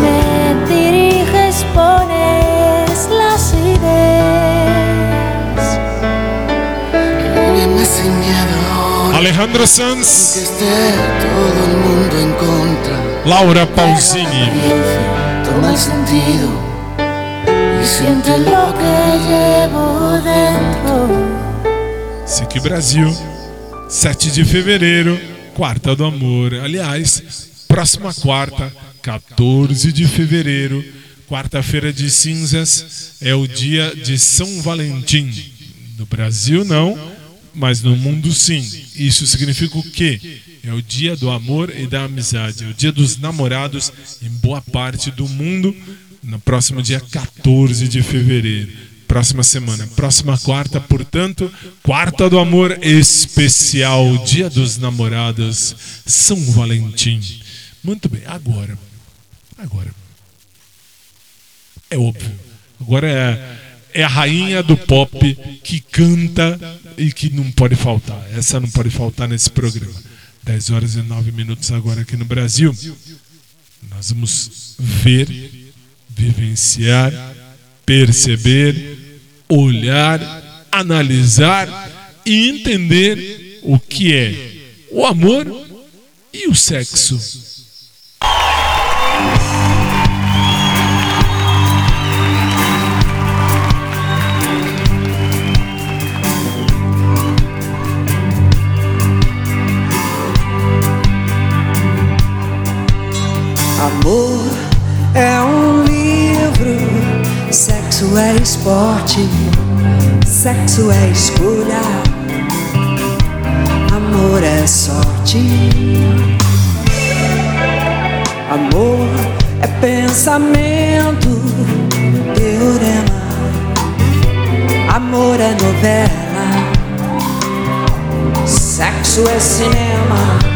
Me diriges, pones las ideas. Sin miedo ahora. Alejandro Sanz, Que esté todo el mundo en contra. Laura Pausini. Toma el sentido y Siente lo que llevo dentro. SIC Brasil, 7 de fevereiro, Quarta do Amor. Aliás, próxima quarta, 14 de fevereiro, quarta-feira de cinzas, é o dia de São Valentim. No Brasil, não, mas no mundo, sim. Isso significa o quê? É o dia do amor e da amizade, é o dia dos namorados em boa parte do mundo, no próximo dia 14 de fevereiro. Próxima semana, próxima quarta, portanto, quarta do amor especial, Dia dos Namorados, São Valentim. Muito bem, agora, agora, é óbvio, agora é, é a rainha do pop que canta e que não pode faltar. Essa não pode faltar nesse programa. 10 horas e 9 minutos agora aqui no Brasil. Nós vamos ver, vivenciar, perceber, olhar, analisar e entender o que é o amor e o sexo. Amor é um livro, sexo é esporte, sexo é escolha, amor é sorte. Amor é pensamento, teorema, amor é novela, sexo é cinema.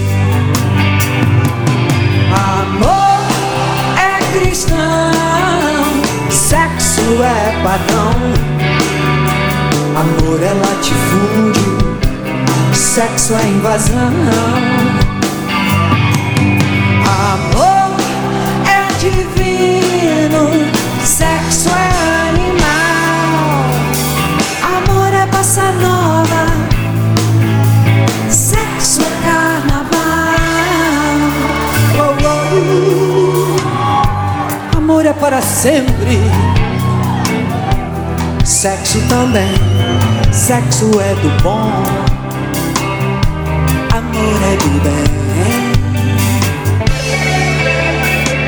Amor é cristão, sexo é padrão. Amor é latifúndio, sexo é invasão. Amor é divino, sexo é animal. Amor é bossa nova, sempre, sexo também. Sexo é do bom, amor é do bem.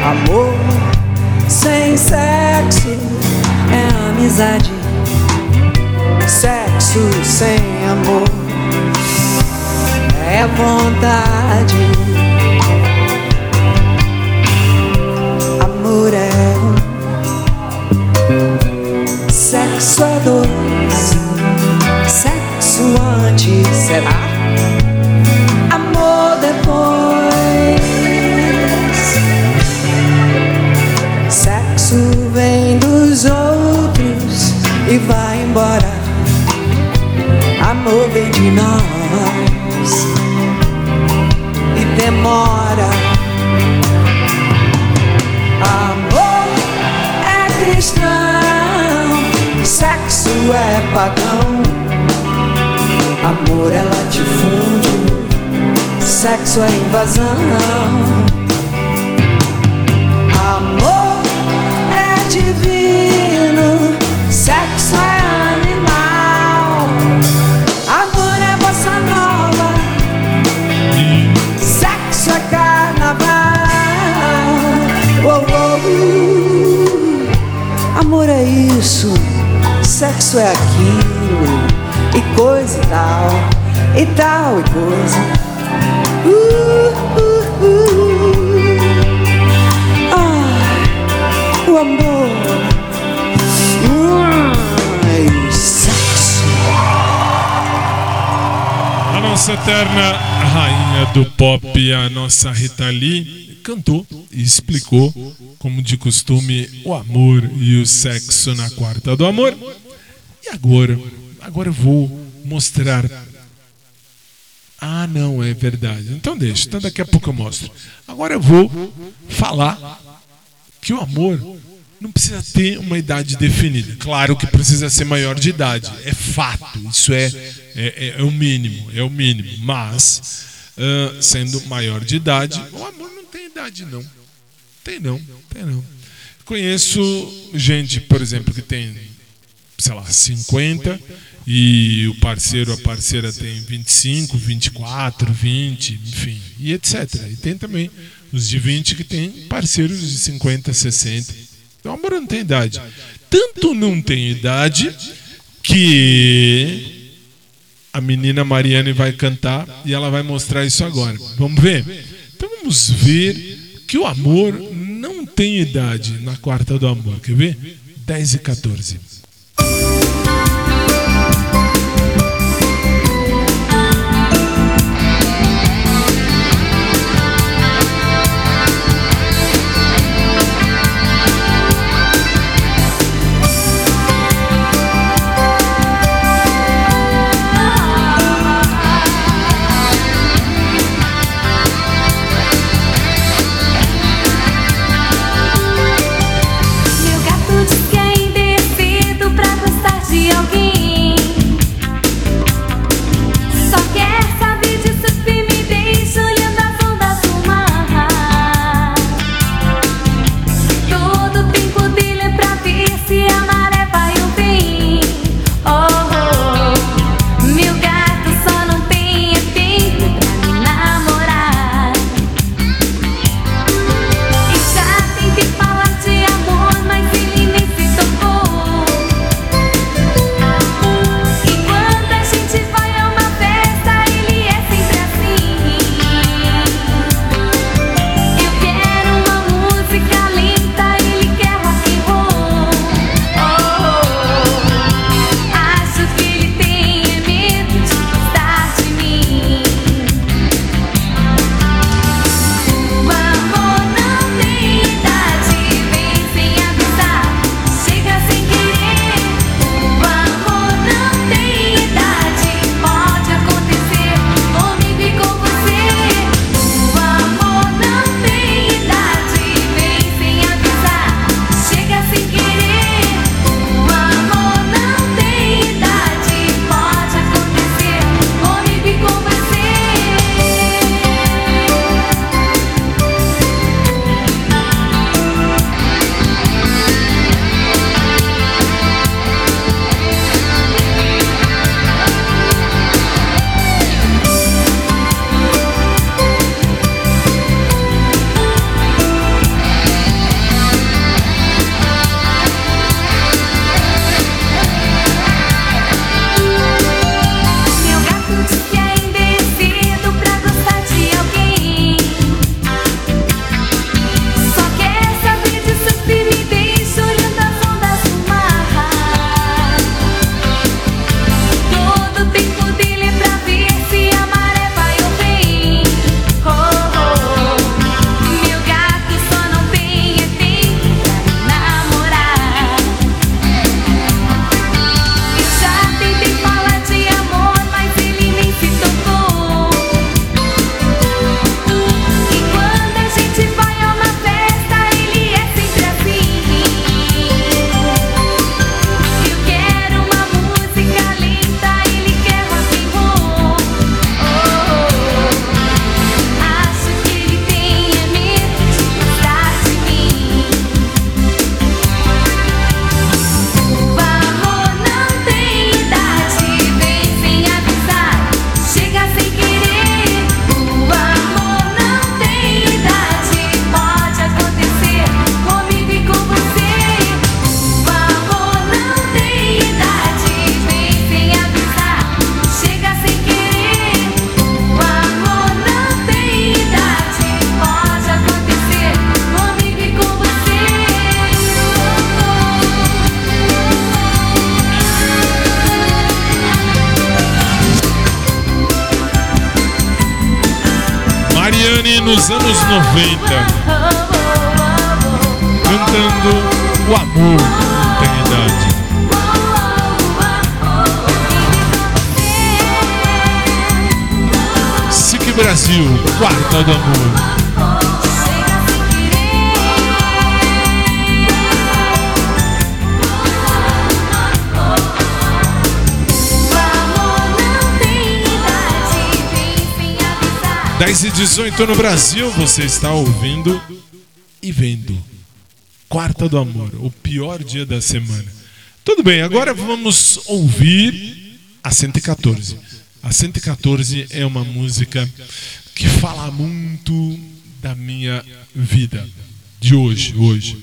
Amor sem sexo é amizade. Sexo sem amor é vontade. Amor é antes será amor depois. Sexo vem dos outros e vai embora. Amor vem de nós e demora. Amor é cristão, sexo é pagão. Amor é latifúndio, sexo é invasão. Amor é divino, sexo é animal. Amor é bossa nova, sexo é carnaval. Oh, oh. Amor é isso, sexo é aquilo, e coisa e tal, e tal e coisa. Uh, uh, uh. Ah, o amor. Hum, e o sexo. A nossa eterna rainha do pop, a nossa Rita Lee, cantou e explicou, como de costume, o amor e o sexo na quarta do amor. E agora? Agora eu vou mostrar. Ah, não, é verdade. Então deixa, então daqui a pouco eu mostro. Agora eu vou falar que o amor não precisa ter uma idade definida. Claro que precisa ser maior de idade, é fato, isso é, é, é o mínimo, é o mínimo. Mas, ah, sendo maior de idade, o amor não tem idade, não. Tem não, tem não. Conheço gente, por exemplo, que tem, sei lá, 50 e o parceiro, a parceira tem 25, 24, 20, enfim, e etc. E tem também os de 20 que tem parceiros de 50, 60. Então, o amor não tem idade. Tanto não tem idade que a menina Mariane vai cantar e ela vai mostrar isso agora. Vamos ver? Então vamos ver que o amor não tem idade na quarta do amor. Quer ver? 10 e 14. Cantando o amor não tem idade. SIC Brasil, Quarta do Amor. Dez e 18 no Brasil, você está ouvindo e vendo. Quarta do Amor, o pior dia da semana. Tudo bem, agora vamos ouvir a 114. A 114 é uma música que fala muito da minha vida de hoje, hoje.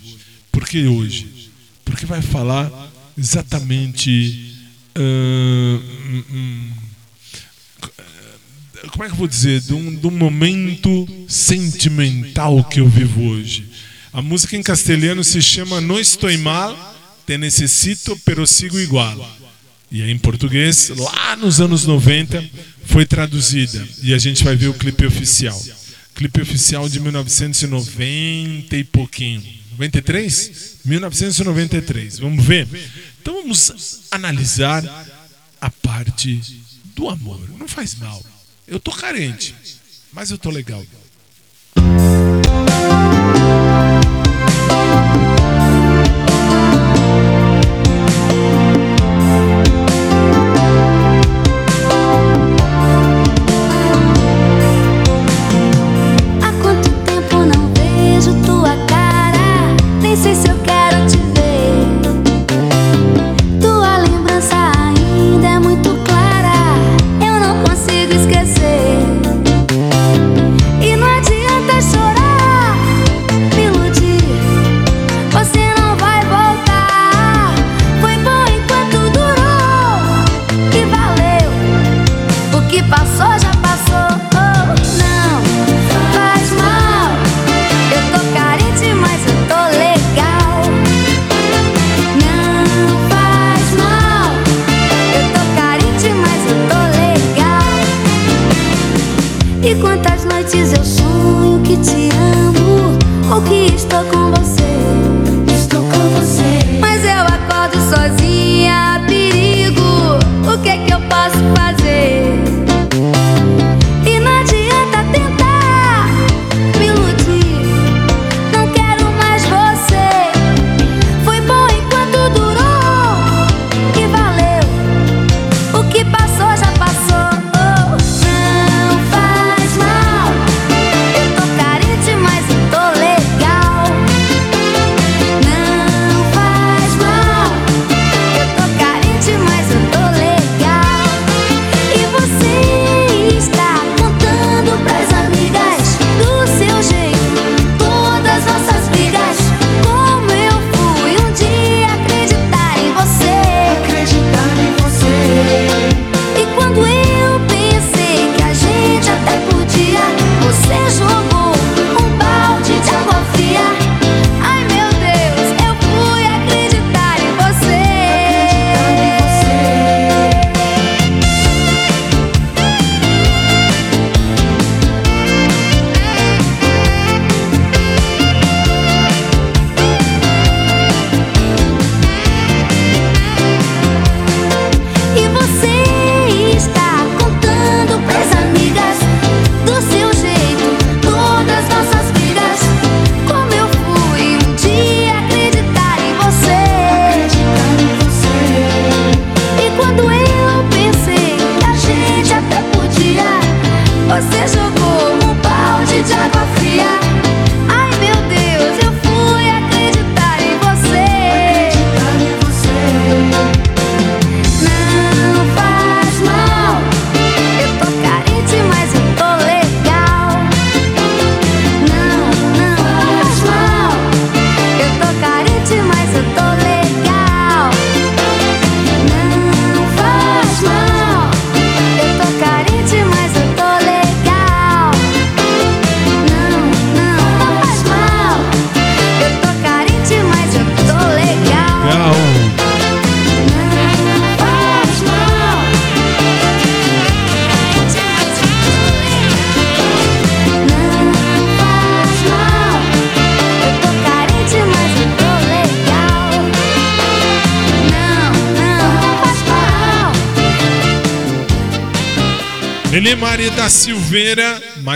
Por que hoje? Porque vai falar exatamente ah, hum, hum, como é que eu vou dizer, de um, de um momento sentimental que eu vivo hoje. A música em castelhano se chama No Estou Mal, Te Necessito, Pero Sigo Igual. E aí, em português, lá nos anos 90, foi traduzida. E a gente vai ver o clipe oficial. Clipe oficial de 1990 e pouquinho. 93? 1993. Vamos ver? Então vamos analisar a parte do amor. Não faz mal. Eu tô carente, mas eu tô legal.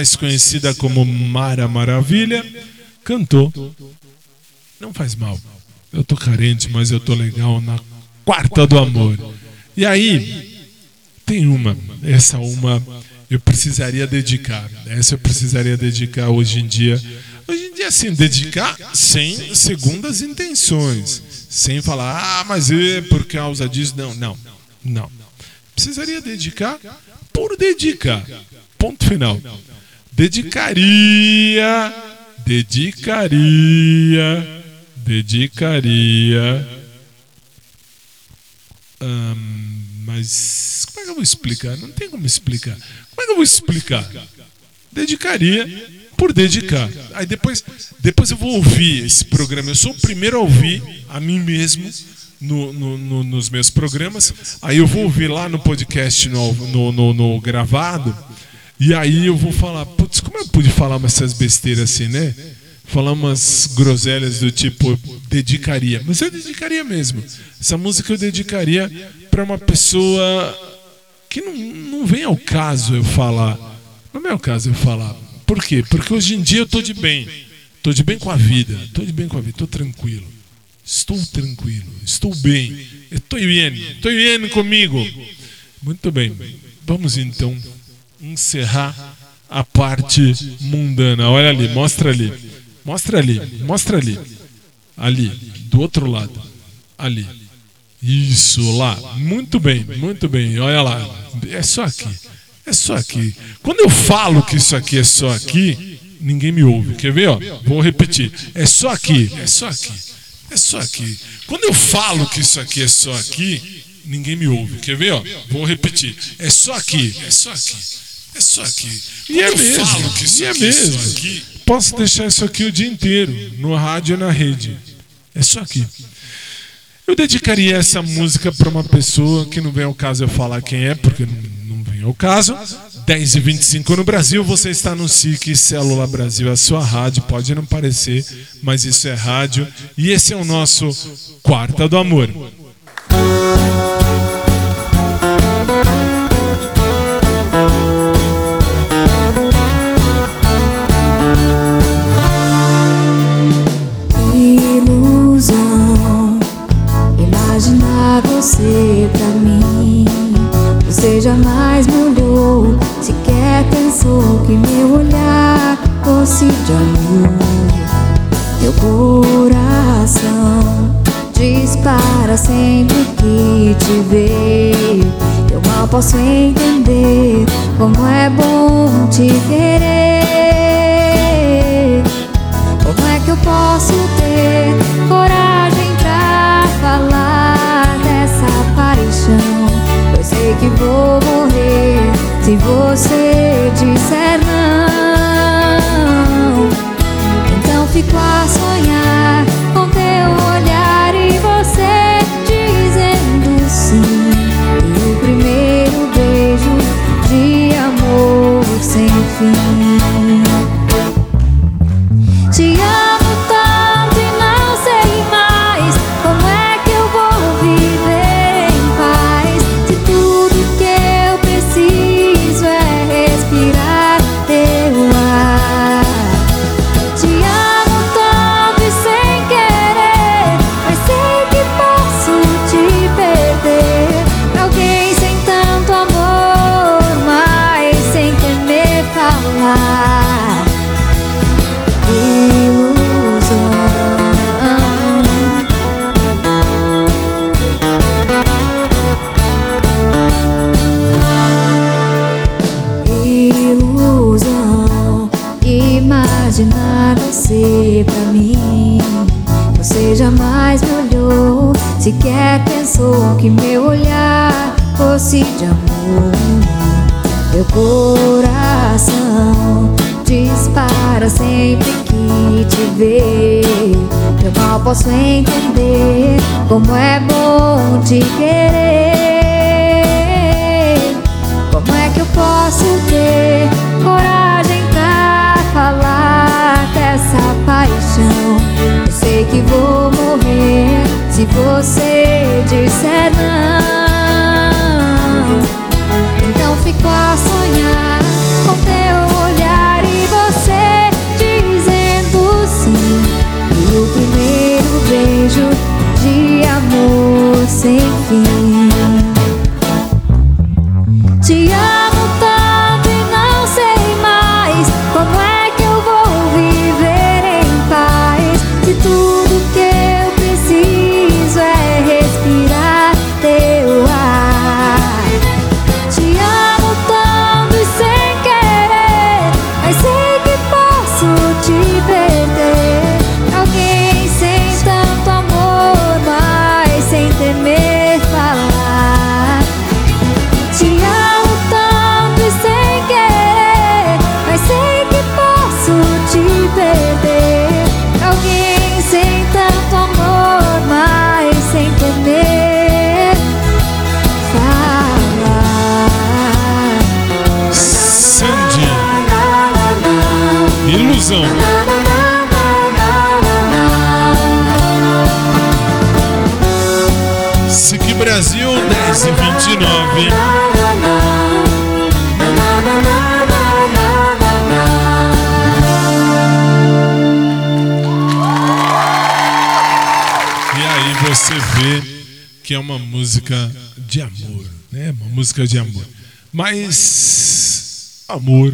Mais conhecida como Mara Maravilha, cantou. Não faz mal. Eu tô carente, mas eu tô legal na quarta do amor. E aí, tem uma. Essa uma eu precisaria dedicar. Essa eu precisaria dedicar hoje em dia. Hoje em dia, assim, dedicar sem segundas intenções. Sem falar, ah, mas é por causa disso. Não, não, não. Precisaria dedicar por dedicar. Ponto final. Dedicaria, dedicaria, dedicaria. Hum, mas como é que eu vou explicar? Não tem como explicar. Como é que eu vou explicar? Dedicaria por dedicar. Aí depois, depois eu vou ouvir esse programa. Eu sou o primeiro a ouvir a mim mesmo no, no- no- nos meus programas. Aí eu vou ouvir lá no podcast, no, no, no- gravado. E aí eu vou falar, putz, como eu pude falar essas besteiras assim, né? Falar umas groselhas do tipo, dedicaria. Mas eu dedicaria mesmo. Essa música eu dedicaria para uma pessoa que não, não vem ao caso eu falar. Não vem ao caso eu falar. Por quê? Porque hoje em dia eu tô de bem. Tô de bem com a vida. Tô de bem com a vida. Tô tranquilo. Estou tranquilo. Estou bem. Estou bem. Estou bem comigo. Muito bem. Vamos então encerrar a parte mundana. Olha ali, mostra ali. Mostra ali, mostra ali. Ali, do outro lado. Ali. Isso lá. Muito bem, muito bem. Olha lá. É só aqui. É só aqui. Quando eu falo que isso aqui é só aqui, ninguém me ouve. Quer ver? Ó? Vou repetir. É só aqui. É só aqui. É só aqui. Quando eu falo que isso aqui é só aqui, ninguém me ouve. Quer ver? Ó? Vou repetir. É só aqui. É só aqui. É só aqui. E é mesmo. e é aqui mesmo. aqui, Posso deixar isso aqui o dia inteiro, no rádio e na rede. É só aqui. Eu dedicaria essa música para uma pessoa que não vem ao caso eu falar quem é, porque não, não vem ao caso. 10 e 25 no Brasil, você está no SIC Célula Brasil, a sua rádio. Pode não parecer, mas isso é rádio. E esse é o nosso Quarta do Amor. Você pra mim. Você jamais olhou, sequer pensou que meu olhar fosse de amor. Meu coração dispara sempre que te vê. Eu mal posso entender como é bom te querer. Como é que eu posso ter coragem sei que vou morrer se você disser não. Então fico a sonhar com teu olhar e você dizendo sim. E o primeiro beijo de amor sem fim. Fosse de amor. Meu coração dispara sempre que te vê. Eu mal posso entender como é bom te querer. Como é que eu posso ter coragem pra falar dessa paixão? Eu sei que vou morrer se você disser não. Música de amor. Mas amor,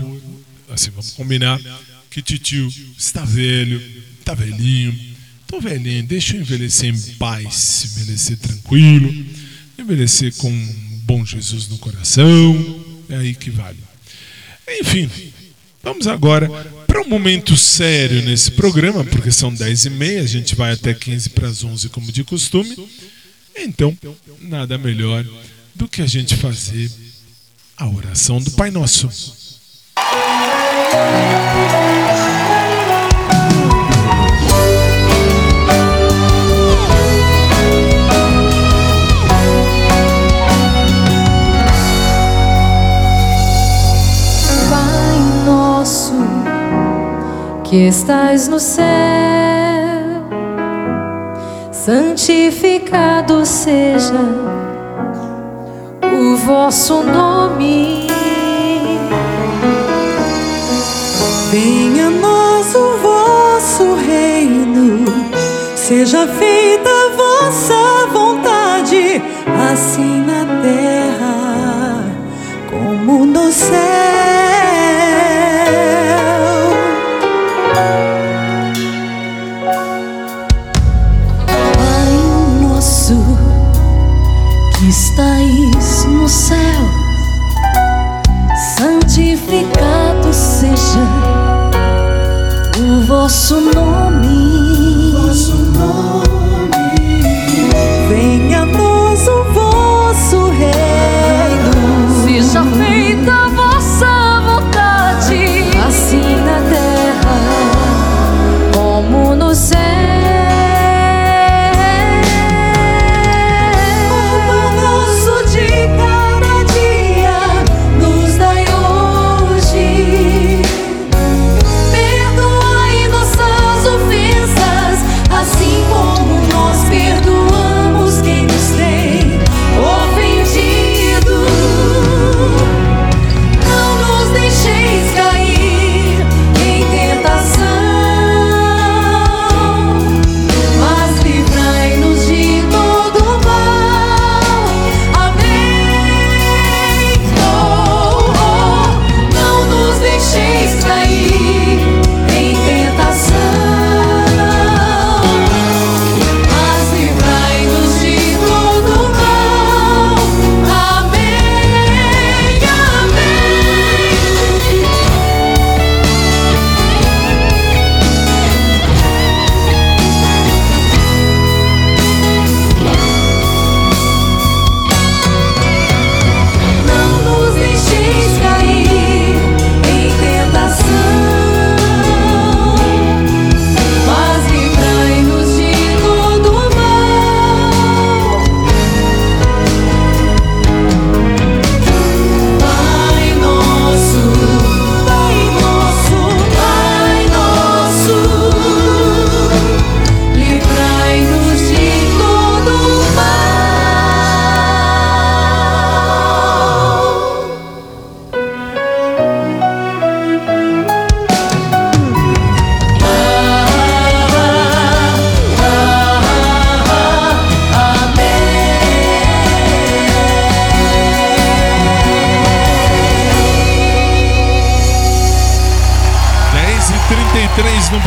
assim, vamos combinar que titio está velho, está velhinho. Tô velhinho, deixa eu envelhecer em paz, envelhecer tranquilo, envelhecer com um bom Jesus no coração. É aí que vale. Enfim, vamos agora para um momento sério nesse programa, porque são 10 e meia, a gente vai até 15 para as 11 como de costume. Então, nada melhor do que a gente fazer a oração do Pai Nosso. Pai nosso que estais no céu, santificado seja vosso nome. Venha a nós o vosso reino, seja feita a vossa vontade, assim na terra como no céu. O vosso nome.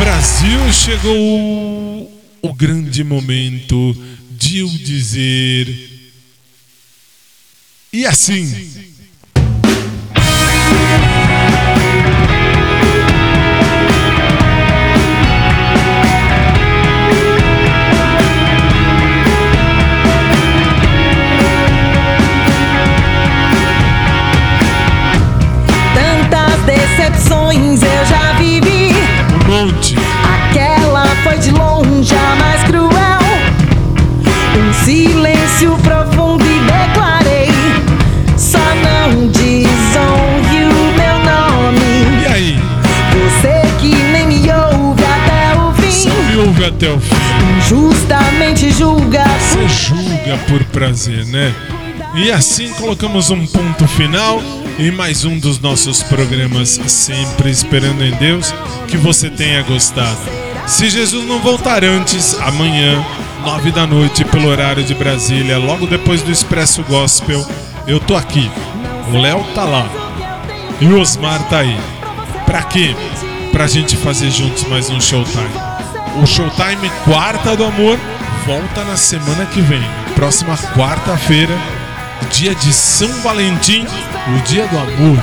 Brasil, chegou o grande momento de eu dizer. E assim. Ouve até o fim. Injustamente julga. Você julga por prazer, né? E assim colocamos um ponto final em mais um dos nossos programas, sempre esperando em Deus que você tenha gostado. Se Jesus não voltar antes, amanhã, nove da noite, pelo horário de Brasília, logo depois do Expresso Gospel, eu tô aqui. O Léo tá lá. E o Osmar tá aí. Pra quê? Pra gente fazer juntos mais um Showtime. O Showtime Quarta do Amor volta na semana que vem. Próxima quarta-feira, dia de São Valentim, o dia do amor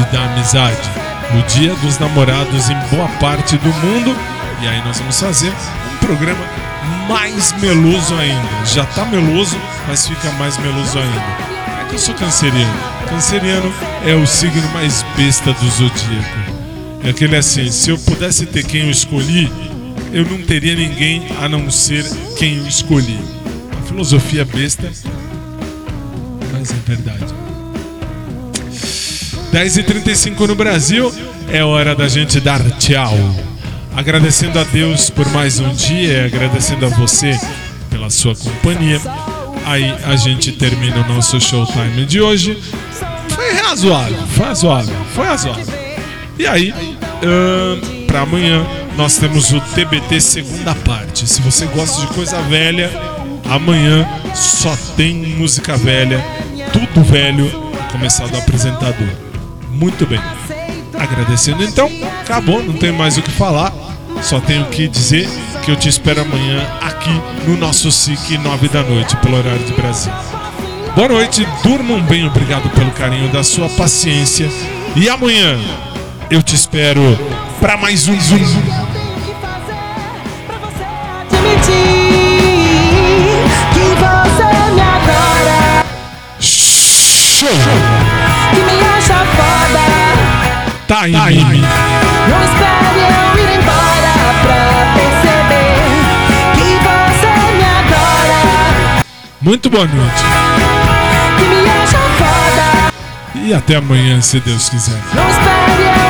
e da amizade. O dia dos namorados em boa parte do mundo. E aí nós vamos fazer um programa mais meloso ainda. Já tá meloso, mas fica mais meloso ainda. É que eu sou canceriano. Canceriano é o signo mais besta do zodíaco. É aquele assim, se eu pudesse ter quem eu escolhi, eu não teria ninguém a não ser quem eu escolhi. Uma filosofia besta, mas é verdade. 10h35 no Brasil, é hora da gente dar tchau. Agradecendo a Deus por mais um dia, agradecendo a você pela sua companhia. Aí a gente termina o nosso showtime de hoje. Foi razoável, foi razoável, foi razoável. E aí, ahn, pra amanhã, nós temos o TBT segunda parte. Se você gosta de coisa velha, amanhã só tem música velha, tudo velho, começar do apresentador. Muito bem. Agradecendo então, acabou, não tem mais o que falar. Só tenho que dizer que eu te espero amanhã aqui no nosso SIC 9 da noite, pelo horário de Brasil. Boa noite, durmam bem, obrigado pelo carinho da sua paciência. E amanhã eu te espero para mais um Zoom. Show! que me acha foda. Time! Não espere eu ir embora pra perceber que você me adora, Muito boa noite. que me acha foda. E até amanhã, se Deus quiser. Não espere eu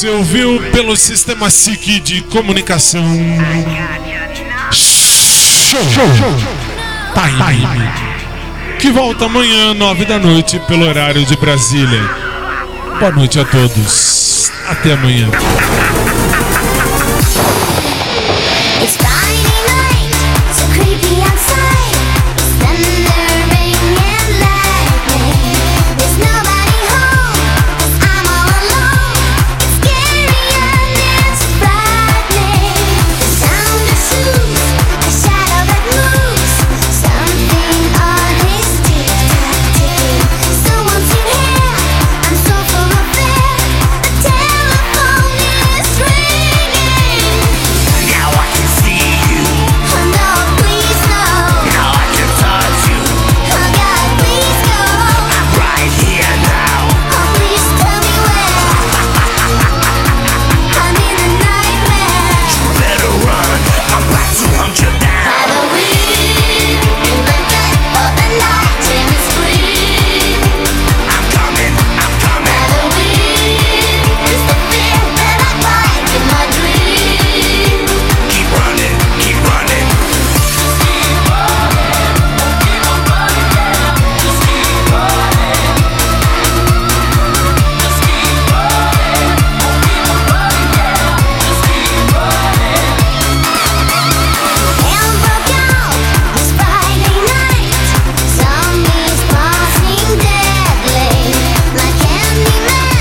Você ouviu pelo sistema SIC de comunicação. Show! Time! Que volta amanhã, nove da noite, pelo horário de Brasília. Boa noite a todos. Até amanhã.